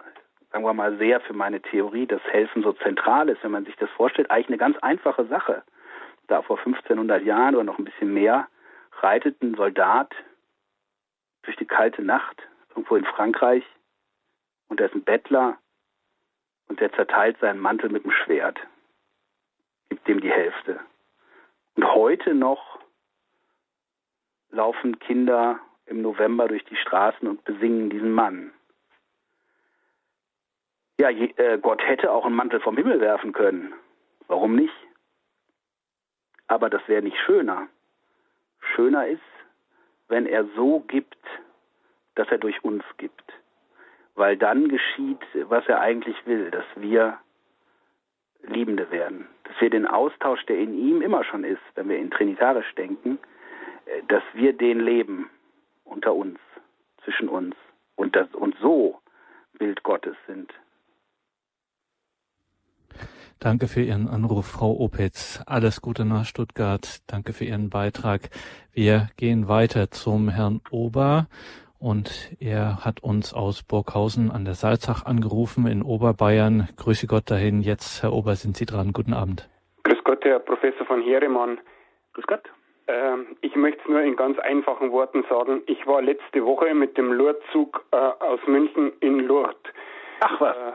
sagen wir mal, sehr für meine Theorie, dass Helfen so zentral ist, wenn man sich das vorstellt, eigentlich eine ganz einfache Sache. Da vor 1500 Jahren oder noch ein bisschen mehr reitet ein Soldat durch die kalte Nacht irgendwo in Frankreich und er ist ein Bettler und der zerteilt seinen Mantel mit dem Schwert, gibt dem die Hälfte. Und heute noch laufen Kinder im November durch die Straßen und besingen diesen Mann. Ja, äh, Gott hätte auch einen Mantel vom Himmel werfen können. Warum nicht? Aber das wäre nicht schöner. Schöner ist, wenn er so gibt, dass er durch uns gibt weil dann geschieht, was er eigentlich will, dass wir Liebende werden, dass wir den Austausch, der in ihm immer schon ist, wenn wir in Trinitarisch denken, äh, dass wir den leben unter uns, zwischen uns und, das, und so Bild Gottes sind. Danke für Ihren Anruf, Frau Opitz. Alles Gute nach Stuttgart. Danke für Ihren Beitrag. Wir gehen weiter zum Herrn Ober und er hat uns aus Burghausen an der Salzach angerufen in Oberbayern. Grüße Gott dahin. Jetzt, Herr Ober, sind Sie dran. Guten Abend. Grüß Gott, Herr Professor von Heeremann. Grüß Gott. Ähm, ich möchte es nur in ganz einfachen Worten sagen. Ich war letzte Woche mit dem Lourdes-Zug äh, aus München in Lourdes. Ach was. Äh,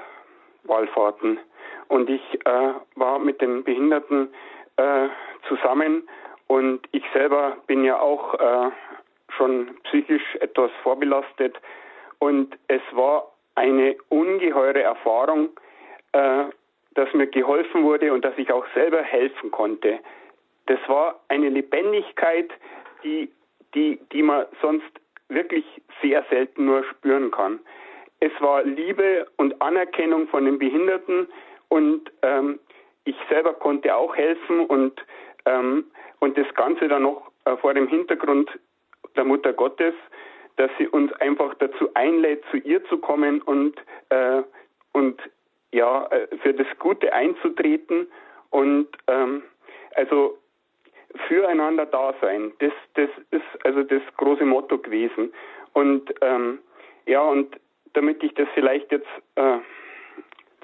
Wallfahrten. Und ich äh, war mit den Behinderten äh, zusammen und ich selber bin ja auch äh, schon psychisch etwas vorbelastet. Und es war eine ungeheure Erfahrung, äh, dass mir geholfen wurde und dass ich auch selber helfen konnte. Das war eine Lebendigkeit, die, die, die man sonst wirklich sehr selten nur spüren kann. Es war Liebe und Anerkennung von den Behinderten und ähm, ich selber konnte auch helfen und ähm, und das Ganze dann noch äh, vor dem Hintergrund der Mutter Gottes, dass sie uns einfach dazu einlädt, zu ihr zu kommen und, äh, und ja, äh, für das Gute einzutreten und ähm, also füreinander da sein. Das, das ist also das große Motto gewesen. Und ähm, ja, und damit ich das vielleicht jetzt äh,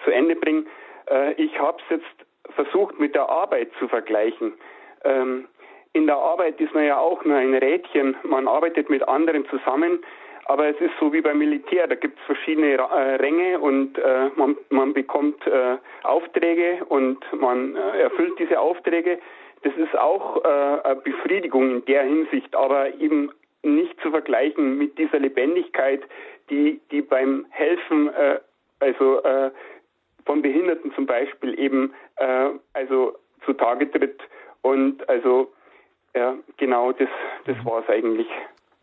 zu Ende bringe, äh, ich habe es jetzt versucht mit der Arbeit zu vergleichen. Ähm, in der Arbeit ist man ja auch nur ein Rädchen. Man arbeitet mit anderen zusammen. Aber es ist so wie beim Militär, da gibt es verschiedene äh, Ränge und äh, man, man bekommt äh, Aufträge und man äh, erfüllt diese Aufträge. Das ist auch äh, eine Befriedigung in der Hinsicht, aber eben nicht zu vergleichen mit dieser Lebendigkeit, die, die beim Helfen, also von Behinderten zum Beispiel eben also zutage tritt. Und also ja, genau, das, das mhm. war es eigentlich.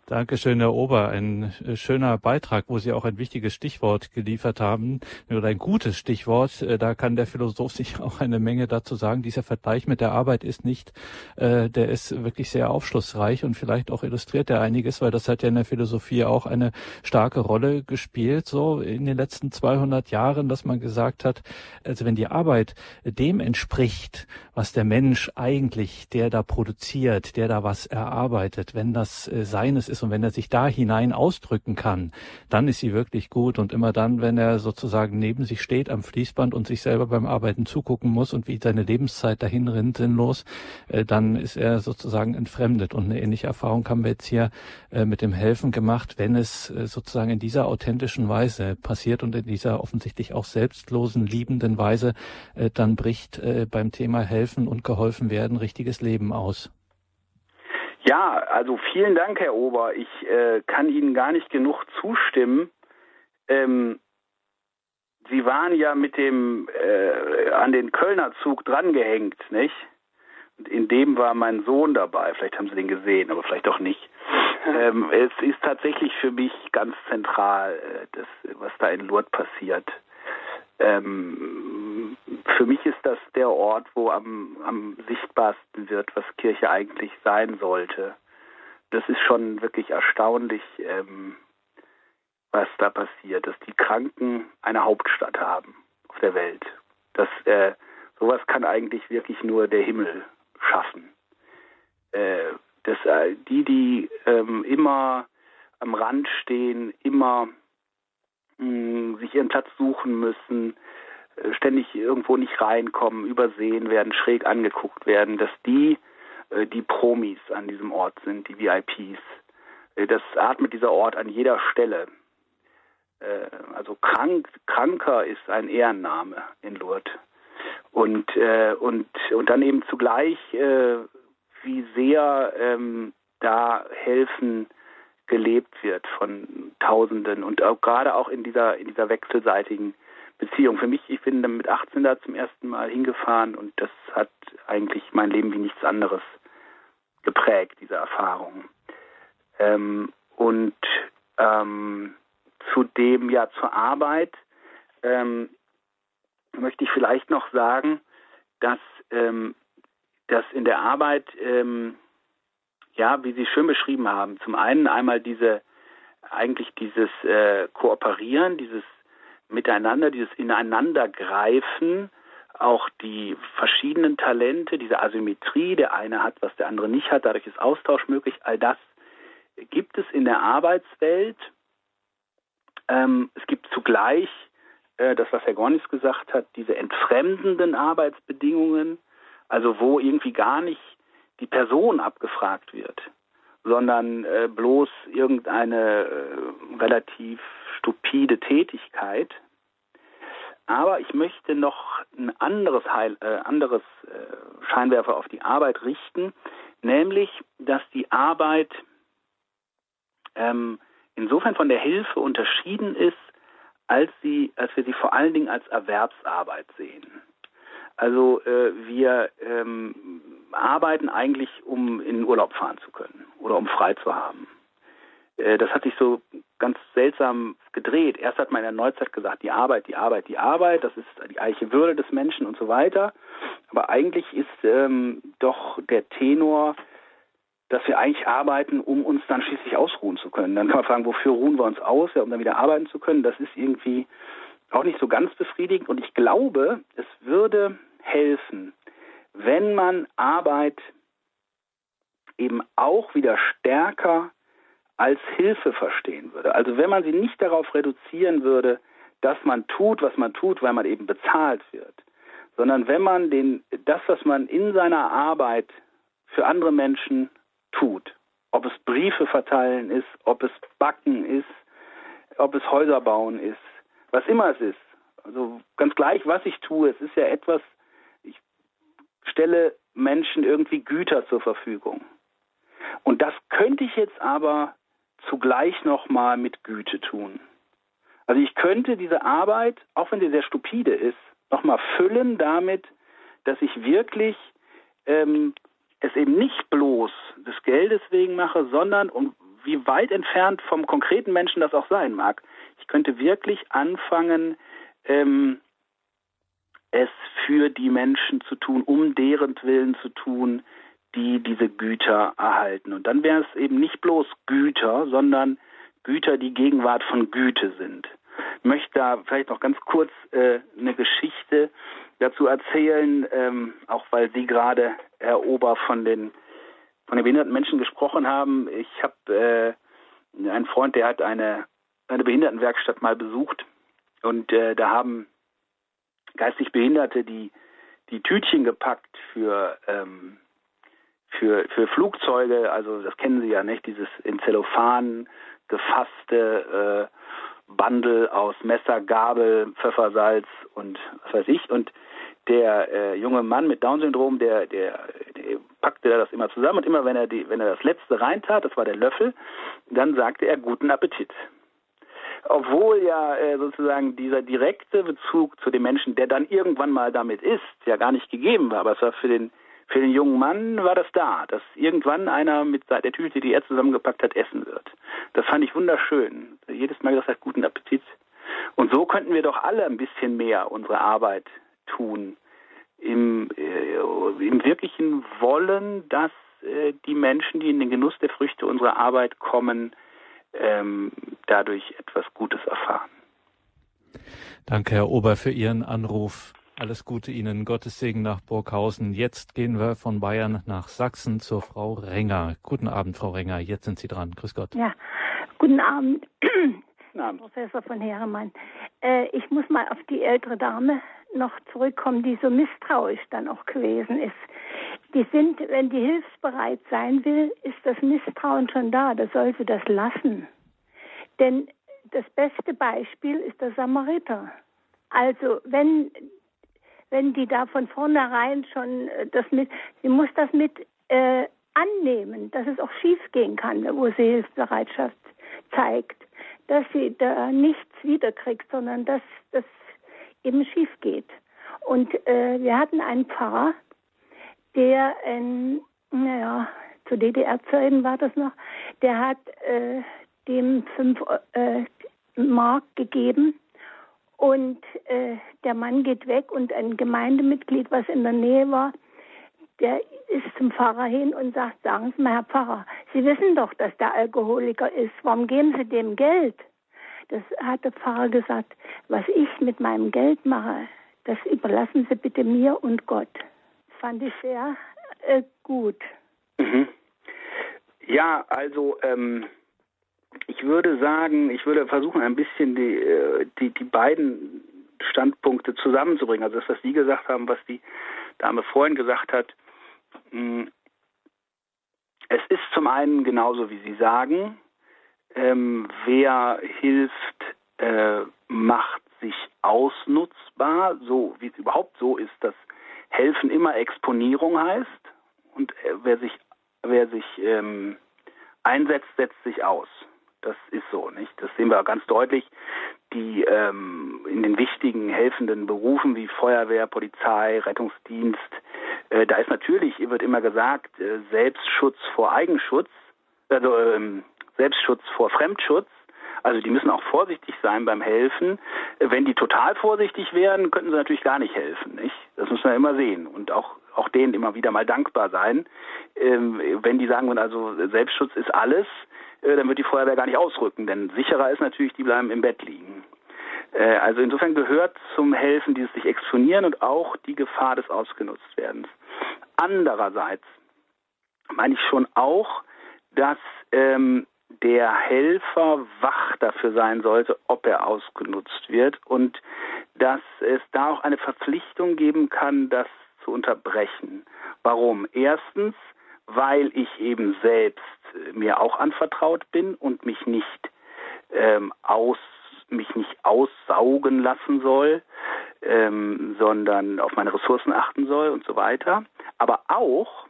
Dankeschön, Herr Ober. Ein äh, schöner Beitrag, wo Sie auch ein wichtiges Stichwort geliefert haben, oder ein gutes Stichwort. Äh, da kann der Philosoph sich auch eine Menge dazu sagen. Dieser Vergleich mit der Arbeit ist nicht, äh, der ist wirklich sehr aufschlussreich und vielleicht auch illustriert er einiges, weil das hat ja in der Philosophie auch eine starke Rolle gespielt, so in den letzten 200 Jahren, dass man gesagt hat, also wenn die Arbeit dem entspricht, was der Mensch eigentlich, der da produziert, der da was erarbeitet, wenn das seines ist, ist und wenn er sich da hinein ausdrücken kann, dann ist sie wirklich gut. Und immer dann, wenn er sozusagen neben sich steht am Fließband und sich selber beim Arbeiten zugucken muss und wie seine Lebenszeit dahin rinnt sinnlos, äh, dann ist er sozusagen entfremdet. Und eine ähnliche Erfahrung haben wir jetzt hier äh, mit dem Helfen gemacht, wenn es äh, sozusagen in dieser authentischen Weise passiert und in dieser offensichtlich auch selbstlosen, liebenden Weise, dann bricht beim Thema Helfen und geholfen werden richtiges Leben aus. Ja, also vielen Dank, Herr Ober. Ich äh, kann Ihnen gar nicht genug zustimmen. Ähm, Sie waren ja mit dem äh, an den Kölner Zug drangehängt, nicht? Und in dem war mein Sohn dabei. Vielleicht haben Sie den gesehen, aber vielleicht auch nicht. ähm, es ist tatsächlich für mich ganz zentral, äh, das, was da in Lourdes passiert. Ähm, für mich ist das der Ort, wo am, am sichtbarsten wird, was Kirche eigentlich sein sollte. Das ist schon wirklich erstaunlich, ähm, was da passiert, dass die Kranken eine Hauptstadt haben auf der Welt. Das, äh, sowas kann eigentlich wirklich nur der Himmel schaffen. Äh, dass äh, die, die ähm, immer am Rand stehen, immer sich ihren Platz suchen müssen, äh, ständig irgendwo nicht reinkommen, übersehen werden, schräg angeguckt werden, dass die äh, die Promis an diesem Ort sind, die VIPs. Äh, das atmet dieser Ort an jeder Stelle. Also krank, kranker ist ein Ehrenname in Lourdes. Und, und, und dann eben zugleich, wie sehr ähm, da helfen gelebt wird von Tausenden und auch gerade auch in dieser in dieser wechselseitigen Beziehung. Für mich, ich bin dann mit 18 da zum ersten Mal hingefahren und das hat eigentlich mein Leben wie nichts anderes geprägt, diese Erfahrung. Ähm, und ähm, zudem ja zur Arbeit ähm, möchte ich vielleicht noch sagen, dass, ähm, dass in der Arbeit ähm, ja, wie Sie schön beschrieben haben, zum einen einmal diese, eigentlich dieses äh, Kooperieren, dieses Miteinander, dieses Ineinandergreifen, auch die verschiedenen Talente, diese Asymmetrie, der eine hat, was der andere nicht hat, dadurch ist Austausch möglich, all das gibt es in der Arbeitswelt. Ähm, es gibt zugleich äh, das, was Herr Gornis gesagt hat, diese entfremdenden Arbeitsbedingungen, also wo irgendwie gar nicht die Person abgefragt wird, sondern äh, bloß irgendeine äh, relativ stupide Tätigkeit. Aber ich möchte noch ein anderes, Heil, äh, anderes äh, Scheinwerfer auf die Arbeit richten, nämlich, dass die Arbeit ähm, insofern von der Hilfe unterschieden ist, als, sie, als wir sie vor allen Dingen als Erwerbsarbeit sehen. Also äh, wir ähm, arbeiten eigentlich, um in Urlaub fahren zu können oder um frei zu haben. Äh, das hat sich so ganz seltsam gedreht. Erst hat man in der Neuzeit gesagt, die Arbeit, die Arbeit, die Arbeit, das ist die eiche Würde des Menschen und so weiter. Aber eigentlich ist ähm, doch der Tenor, dass wir eigentlich arbeiten, um uns dann schließlich ausruhen zu können. Dann kann man fragen, wofür ruhen wir uns aus, ja, um dann wieder arbeiten zu können. Das ist irgendwie auch nicht so ganz befriedigend. Und ich glaube, es würde helfen, wenn man Arbeit eben auch wieder stärker als Hilfe verstehen würde. Also wenn man sie nicht darauf reduzieren würde, dass man tut, was man tut, weil man eben bezahlt wird, sondern wenn man den, das, was man in seiner Arbeit für andere Menschen tut, ob es Briefe verteilen ist, ob es Backen ist, ob es Häuser bauen ist, was immer es ist. Also ganz gleich, was ich tue, es ist ja etwas, ich stelle Menschen irgendwie Güter zur Verfügung. Und das könnte ich jetzt aber zugleich nochmal mit Güte tun. Also ich könnte diese Arbeit, auch wenn sie sehr stupide ist, nochmal füllen damit, dass ich wirklich ähm, es eben nicht bloß des Geldes wegen mache, sondern und wie weit entfernt vom konkreten Menschen das auch sein mag. Ich könnte wirklich anfangen, ähm, es für die Menschen zu tun, um deren Willen zu tun, die diese Güter erhalten. Und dann wäre es eben nicht bloß Güter, sondern Güter, die Gegenwart von Güte sind. Ich möchte da vielleicht noch ganz kurz äh, eine Geschichte dazu erzählen, ähm, auch weil Sie gerade, Herr Ober, von den von den behinderten Menschen gesprochen haben. Ich habe äh, einen Freund, der hat eine eine Behindertenwerkstatt mal besucht und äh, da haben geistig Behinderte die die Tütchen gepackt für ähm, für, für Flugzeuge, also das kennen Sie ja nicht, dieses in Zellophan gefasste äh, Bundle aus Messer, Gabel, Pfeffersalz und was weiß ich. Und der äh, junge Mann mit Down-Syndrom, der, der, der packte das immer zusammen und immer wenn er die, wenn er das letzte reintat, das war der Löffel, dann sagte er guten Appetit. Obwohl ja äh, sozusagen dieser direkte Bezug zu dem Menschen, der dann irgendwann mal damit ist, ja gar nicht gegeben war, aber es war für den für den jungen Mann war das da, dass irgendwann einer mit der Tüte, die er zusammengepackt hat, essen wird. Das fand ich wunderschön. Jedes Mal gesagt guten Appetit. Und so könnten wir doch alle ein bisschen mehr unsere Arbeit tun. Im, äh, im wirklichen Wollen, dass äh, die Menschen, die in den Genuss der Früchte unserer Arbeit kommen, ähm, dadurch etwas Gutes erfahren. Danke, Herr Ober, für Ihren Anruf. Alles Gute Ihnen, Gottes Segen nach Burghausen. Jetzt gehen wir von Bayern nach Sachsen zur Frau Renger. Guten Abend, Frau Renger. Jetzt sind Sie dran. Grüß Gott. Ja, guten Abend, guten Abend. Professor von Heeremann. Äh, ich muss mal auf die ältere Dame noch zurückkommen, die so misstrauisch dann auch gewesen ist. Die sind, wenn die hilfsbereit sein will, ist das Misstrauen schon da. Da soll sie das lassen. Denn das beste Beispiel ist der Samariter. Also wenn wenn die da von vornherein schon äh, das mit, sie muss das mit äh, annehmen, dass es auch schief gehen kann, wo sie Hilfsbereitschaft zeigt, dass sie da nichts wiederkriegt, sondern dass das eben schief geht. Und äh, wir hatten einen Pfarrer, der in, naja, zu DDR-Zeiten war das noch, der hat äh, dem fünf äh, Mark gegeben und äh, der Mann geht weg und ein Gemeindemitglied, was in der Nähe war, der ist zum Pfarrer hin und sagt, sagen Sie mal, Herr Pfarrer, Sie wissen doch, dass der Alkoholiker ist. Warum geben Sie dem Geld? Das hat der Pfarrer gesagt, was ich mit meinem Geld mache, das überlassen Sie bitte mir und Gott. Fand ich sehr äh, gut. Mhm. Ja, also ähm, ich würde sagen, ich würde versuchen, ein bisschen die, äh, die, die beiden Standpunkte zusammenzubringen. Also das, was Sie gesagt haben, was die Dame vorhin gesagt hat. Hm, es ist zum einen genauso, wie Sie sagen, ähm, wer hilft, äh, macht sich ausnutzbar, so wie es überhaupt so ist, dass Helfen immer Exponierung heißt und äh, wer sich, wer sich ähm, einsetzt, setzt sich aus. Das ist so, nicht? Das sehen wir ganz deutlich. Die ähm, in den wichtigen helfenden Berufen wie Feuerwehr, Polizei, Rettungsdienst, äh, da ist natürlich, wird immer gesagt, äh, Selbstschutz vor Eigenschutz, also ähm, Selbstschutz vor Fremdschutz. Also die müssen auch vorsichtig sein beim Helfen. Wenn die total vorsichtig wären, könnten sie natürlich gar nicht helfen. Nicht? Das muss man immer sehen und auch auch denen immer wieder mal dankbar sein. Ähm, wenn die sagen, also Selbstschutz ist alles, äh, dann wird die Feuerwehr gar nicht ausrücken, denn sicherer ist natürlich, die bleiben im Bett liegen. Äh, also insofern gehört zum Helfen dieses sich exponieren und auch die Gefahr des Ausgenutztwerdens. Andererseits meine ich schon auch, dass ähm, der Helfer wach dafür sein sollte, ob er ausgenutzt wird und dass es da auch eine Verpflichtung geben kann, das zu unterbrechen. Warum? Erstens, weil ich eben selbst äh, mir auch anvertraut bin und mich nicht ähm, aus mich nicht aussaugen lassen soll, ähm, sondern auf meine Ressourcen achten soll und so weiter. Aber auch,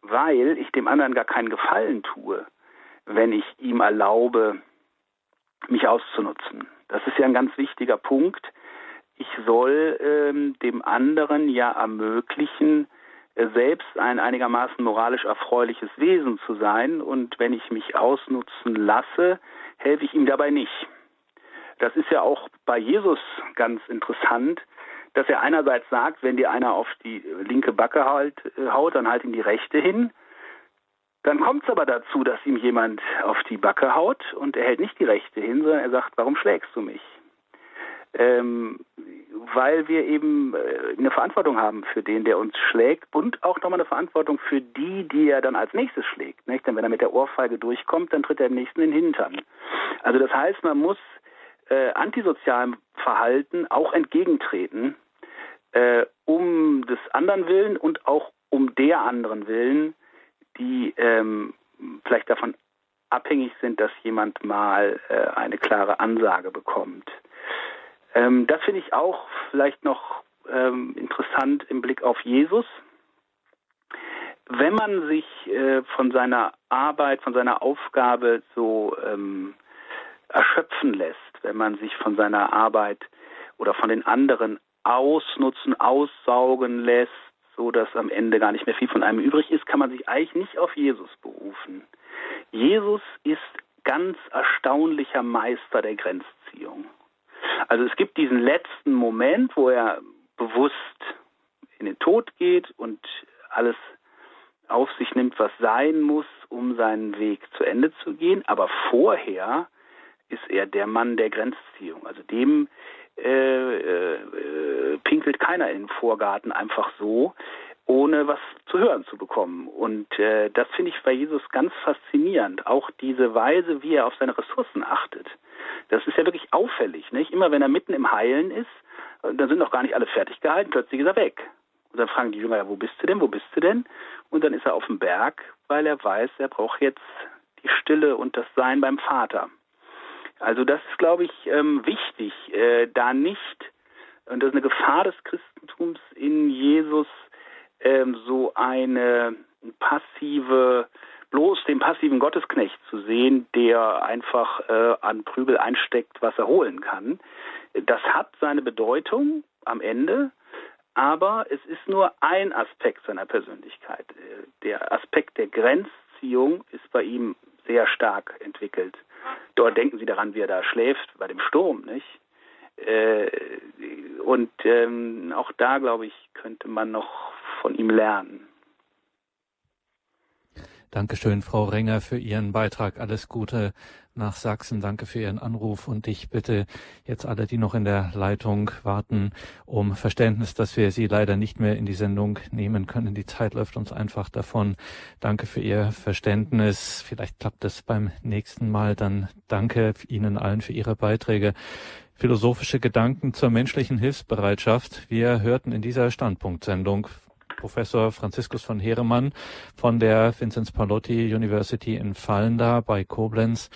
weil ich dem anderen gar keinen Gefallen tue, wenn ich ihm erlaube, mich auszunutzen. Das ist ja ein ganz wichtiger Punkt. Ich soll ähm, dem anderen ja ermöglichen, äh, selbst ein einigermaßen moralisch erfreuliches Wesen zu sein. Und wenn ich mich ausnutzen lasse, helfe ich ihm dabei nicht. Das ist ja auch bei Jesus ganz interessant, dass er einerseits sagt, wenn dir einer auf die linke Backe halt, äh, haut, dann halt ihm die rechte hin. Dann kommt es aber dazu, dass ihm jemand auf die Backe haut und er hält nicht die rechte hin, sondern er sagt, warum schlägst du mich? Ähm, weil wir eben äh, eine Verantwortung haben für den, der uns schlägt und auch nochmal eine Verantwortung für die, die er dann als nächstes schlägt. Nicht? Denn wenn er mit der Ohrfeige durchkommt, dann tritt er im nächsten in den Hintern. Also das heißt, man muss äh, antisozialem Verhalten auch entgegentreten, äh, um des anderen willen und auch um der anderen willen, die ähm, vielleicht davon abhängig sind, dass jemand mal äh, eine klare Ansage bekommt. Ähm, das finde ich auch vielleicht noch ähm, interessant im Blick auf Jesus. Wenn man sich äh, von seiner Arbeit, von seiner Aufgabe so ähm, erschöpfen lässt, wenn man sich von seiner Arbeit oder von den anderen ausnutzen, aussaugen lässt, so dass am Ende gar nicht mehr viel von einem übrig ist, kann man sich eigentlich nicht auf Jesus berufen. Jesus ist ganz erstaunlicher Meister der Grenzziehung. Also es gibt diesen letzten Moment, wo er bewusst in den Tod geht und alles auf sich nimmt, was sein muss, um seinen Weg zu Ende zu gehen. Aber vorher ist er der Mann der Grenzziehung. Also dem äh, äh, pinkelt keiner in den Vorgarten einfach so, ohne was zu hören zu bekommen. Und äh, das finde ich bei Jesus ganz faszinierend. Auch diese Weise, wie er auf seine Ressourcen achtet. Das ist ja wirklich auffällig. Nicht? Immer wenn er mitten im Heilen ist, dann sind noch gar nicht alle fertig gehalten, plötzlich ist er weg. Und dann fragen die Jünger, ja, wo bist du denn, wo bist du denn? Und dann ist er auf dem Berg, weil er weiß, er braucht jetzt die Stille und das Sein beim Vater. Also das ist, glaube ich, ähm, wichtig, äh, da nicht, und das ist eine Gefahr des Christentums in Jesus, ähm, so eine passive bloß den passiven Gottesknecht zu sehen, der einfach äh, an Prügel einsteckt, was er holen kann. Das hat seine Bedeutung am Ende, aber es ist nur ein Aspekt seiner Persönlichkeit. Der Aspekt der Grenzziehung ist bei ihm sehr stark entwickelt. Dort denken Sie daran, wie er da schläft bei dem Sturm, nicht? Äh, und ähm, auch da, glaube ich, könnte man noch von ihm lernen. Dankeschön, Frau Renger, für Ihren Beitrag. Alles Gute nach Sachsen. Danke für Ihren Anruf und ich bitte jetzt alle, die noch in der Leitung warten, um Verständnis, dass wir Sie leider nicht mehr in die Sendung nehmen können. Die Zeit läuft uns einfach davon. Danke für Ihr Verständnis. Vielleicht klappt es beim nächsten Mal. Dann danke Ihnen allen für Ihre Beiträge. Philosophische Gedanken zur menschlichen Hilfsbereitschaft. Wir hörten in dieser Standpunktsendung Professor Franziskus von Heeremann von der Vinzenz Palotti University in Fallenda bei Koblenz.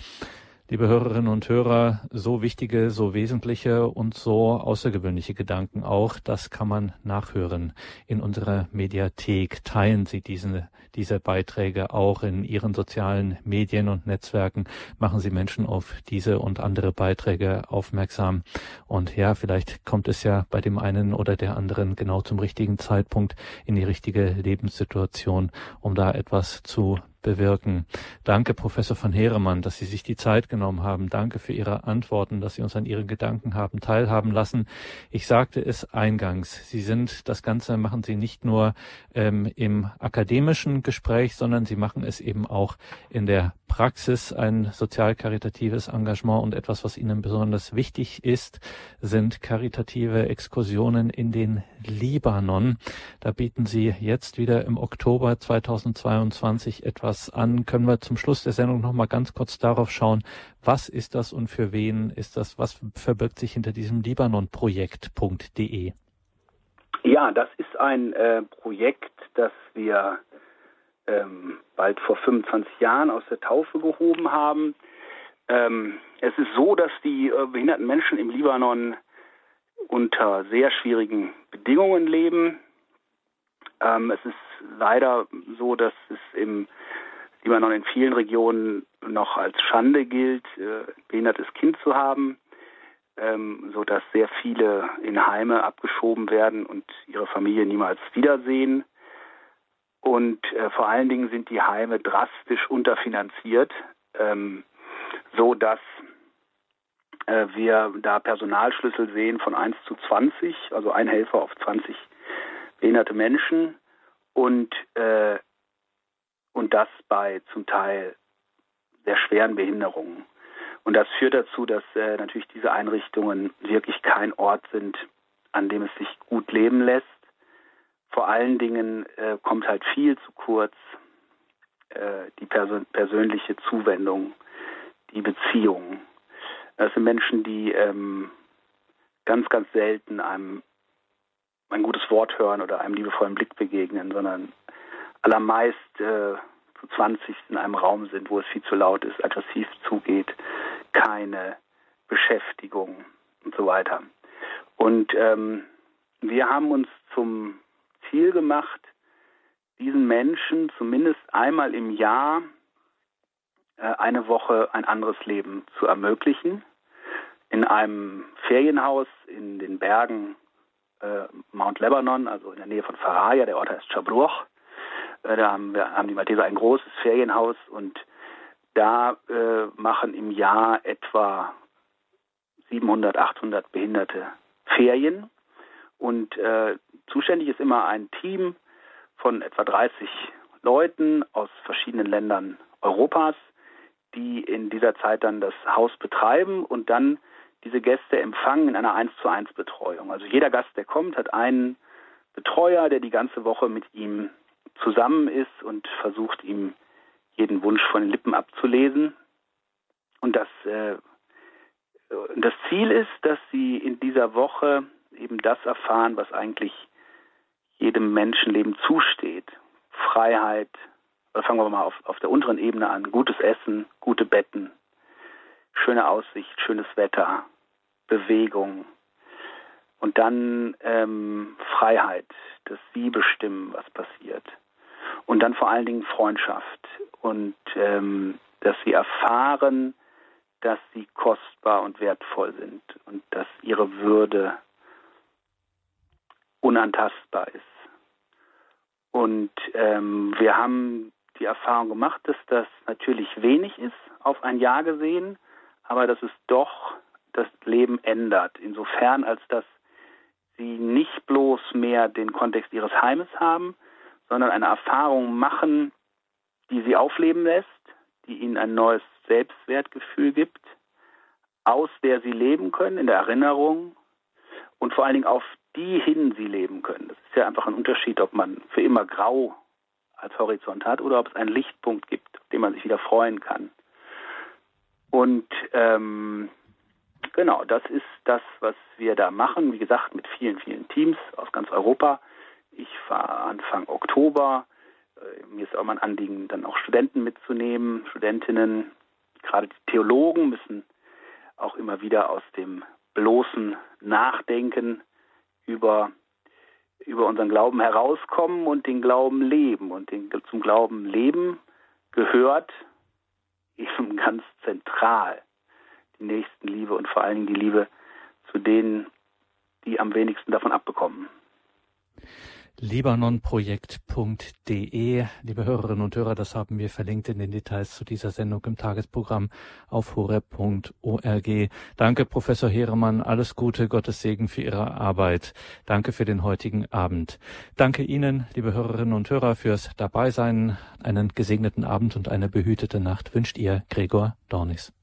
Liebe Hörerinnen und Hörer, so wichtige, so wesentliche und so außergewöhnliche Gedanken auch, das kann man nachhören in unserer Mediathek. Teilen Sie diese, diese Beiträge auch in Ihren sozialen Medien und Netzwerken. Machen Sie Menschen auf diese und andere Beiträge aufmerksam. Und ja, vielleicht kommt es ja bei dem einen oder der anderen genau zum richtigen Zeitpunkt in die richtige Lebenssituation, um da etwas zu bewirken. Danke, Professor von Heeremann, dass Sie sich die Zeit genommen haben. Danke für Ihre Antworten, dass Sie uns an Ihren Gedanken haben teilhaben lassen. Ich sagte es eingangs. Sie sind, das Ganze machen Sie nicht nur ähm, im akademischen Gespräch, sondern Sie machen es eben auch in der Praxis. Ein sozial-karitatives Engagement und etwas, was Ihnen besonders wichtig ist, sind karitative Exkursionen in den Libanon. Da bieten Sie jetzt wieder im Oktober 2022 etwas an. Können wir zum Schluss der Sendung noch mal ganz kurz darauf schauen, was ist das und für wen ist das? Was verbirgt sich hinter diesem Libanon-Projekt.de? Ja, das ist ein äh, Projekt, das wir ähm, bald vor 25 Jahren aus der Taufe gehoben haben. Ähm, es ist so, dass die äh, behinderten Menschen im Libanon unter sehr schwierigen Bedingungen leben. Ähm, es ist leider so, dass es im Libanon in vielen Regionen noch als Schande gilt, äh, behindertes Kind zu haben, ähm, so dass sehr viele in Heime abgeschoben werden und ihre Familie niemals wiedersehen. Und äh, vor allen Dingen sind die Heime drastisch unterfinanziert, ähm, so dass äh, wir da Personalschlüssel sehen von 1 zu 20, also ein Helfer auf 20 behinderte Menschen und, äh, und das bei zum Teil sehr schweren Behinderungen. Und das führt dazu, dass äh, natürlich diese Einrichtungen wirklich kein Ort sind, an dem es sich gut leben lässt. Vor allen Dingen äh, kommt halt viel zu kurz äh, die perso persönliche Zuwendung, die Beziehung. Das sind Menschen, die ähm, ganz, ganz selten einem ein gutes Wort hören oder einem liebevollen Blick begegnen, sondern allermeist äh, zu 20 in einem Raum sind, wo es viel zu laut ist, aggressiv zugeht, keine Beschäftigung und so weiter. Und ähm, wir haben uns zum Ziel gemacht, diesen Menschen zumindest einmal im Jahr äh, eine Woche ein anderes Leben zu ermöglichen. In einem Ferienhaus in den Bergen äh, Mount Lebanon, also in der Nähe von Faraya, der Ort heißt Chabruch. Äh, da haben, wir, haben die Malteser ein großes Ferienhaus und da äh, machen im Jahr etwa 700, 800 Behinderte Ferien. Und äh, zuständig ist immer ein Team von etwa 30 Leuten aus verschiedenen Ländern Europas, die in dieser Zeit dann das Haus betreiben und dann diese Gäste empfangen in einer 1 zu 1 Betreuung. Also jeder Gast, der kommt, hat einen Betreuer, der die ganze Woche mit ihm zusammen ist und versucht, ihm jeden Wunsch von den Lippen abzulesen. Und das, äh, das Ziel ist, dass sie in dieser Woche eben das erfahren, was eigentlich jedem Menschenleben zusteht. Freiheit, oder fangen wir mal auf, auf der unteren Ebene an, gutes Essen, gute Betten, schöne Aussicht, schönes Wetter, Bewegung und dann ähm, Freiheit, dass sie bestimmen, was passiert. Und dann vor allen Dingen Freundschaft und ähm, dass sie erfahren, dass sie kostbar und wertvoll sind und dass ihre Würde unantastbar ist. Und ähm, wir haben die Erfahrung gemacht, dass das natürlich wenig ist auf ein Jahr gesehen, aber dass es doch das Leben ändert, insofern als dass sie nicht bloß mehr den Kontext ihres Heimes haben, sondern eine Erfahrung machen, die sie aufleben lässt, die ihnen ein neues Selbstwertgefühl gibt, aus der sie leben können, in der Erinnerung und vor allen Dingen auf die hin sie leben können. Das ist ja einfach ein Unterschied, ob man für immer grau als Horizont hat oder ob es einen Lichtpunkt gibt, auf den man sich wieder freuen kann. Und ähm, genau, das ist das, was wir da machen. Wie gesagt, mit vielen, vielen Teams aus ganz Europa. Ich fahre Anfang Oktober. Äh, mir ist auch mal ein Anliegen, dann auch Studenten mitzunehmen, Studentinnen. Gerade die Theologen müssen auch immer wieder aus dem bloßen Nachdenken über, über unseren Glauben herauskommen und den Glauben leben. Und den, zum Glauben leben gehört eben ganz zentral. Die Nächstenliebe und vor allen Dingen die Liebe zu denen, die am wenigsten davon abbekommen. libanonprojekt.de. Liebe Hörerinnen und Hörer, das haben wir verlinkt in den Details zu dieser Sendung im Tagesprogramm auf horeb.org. Danke, Professor Heeremann. Alles Gute, Gottes Segen für Ihre Arbeit. Danke für den heutigen Abend. Danke Ihnen, liebe Hörerinnen und Hörer, fürs Dabeisein. Einen gesegneten Abend und eine behütete Nacht wünscht Ihr Gregor Dornis.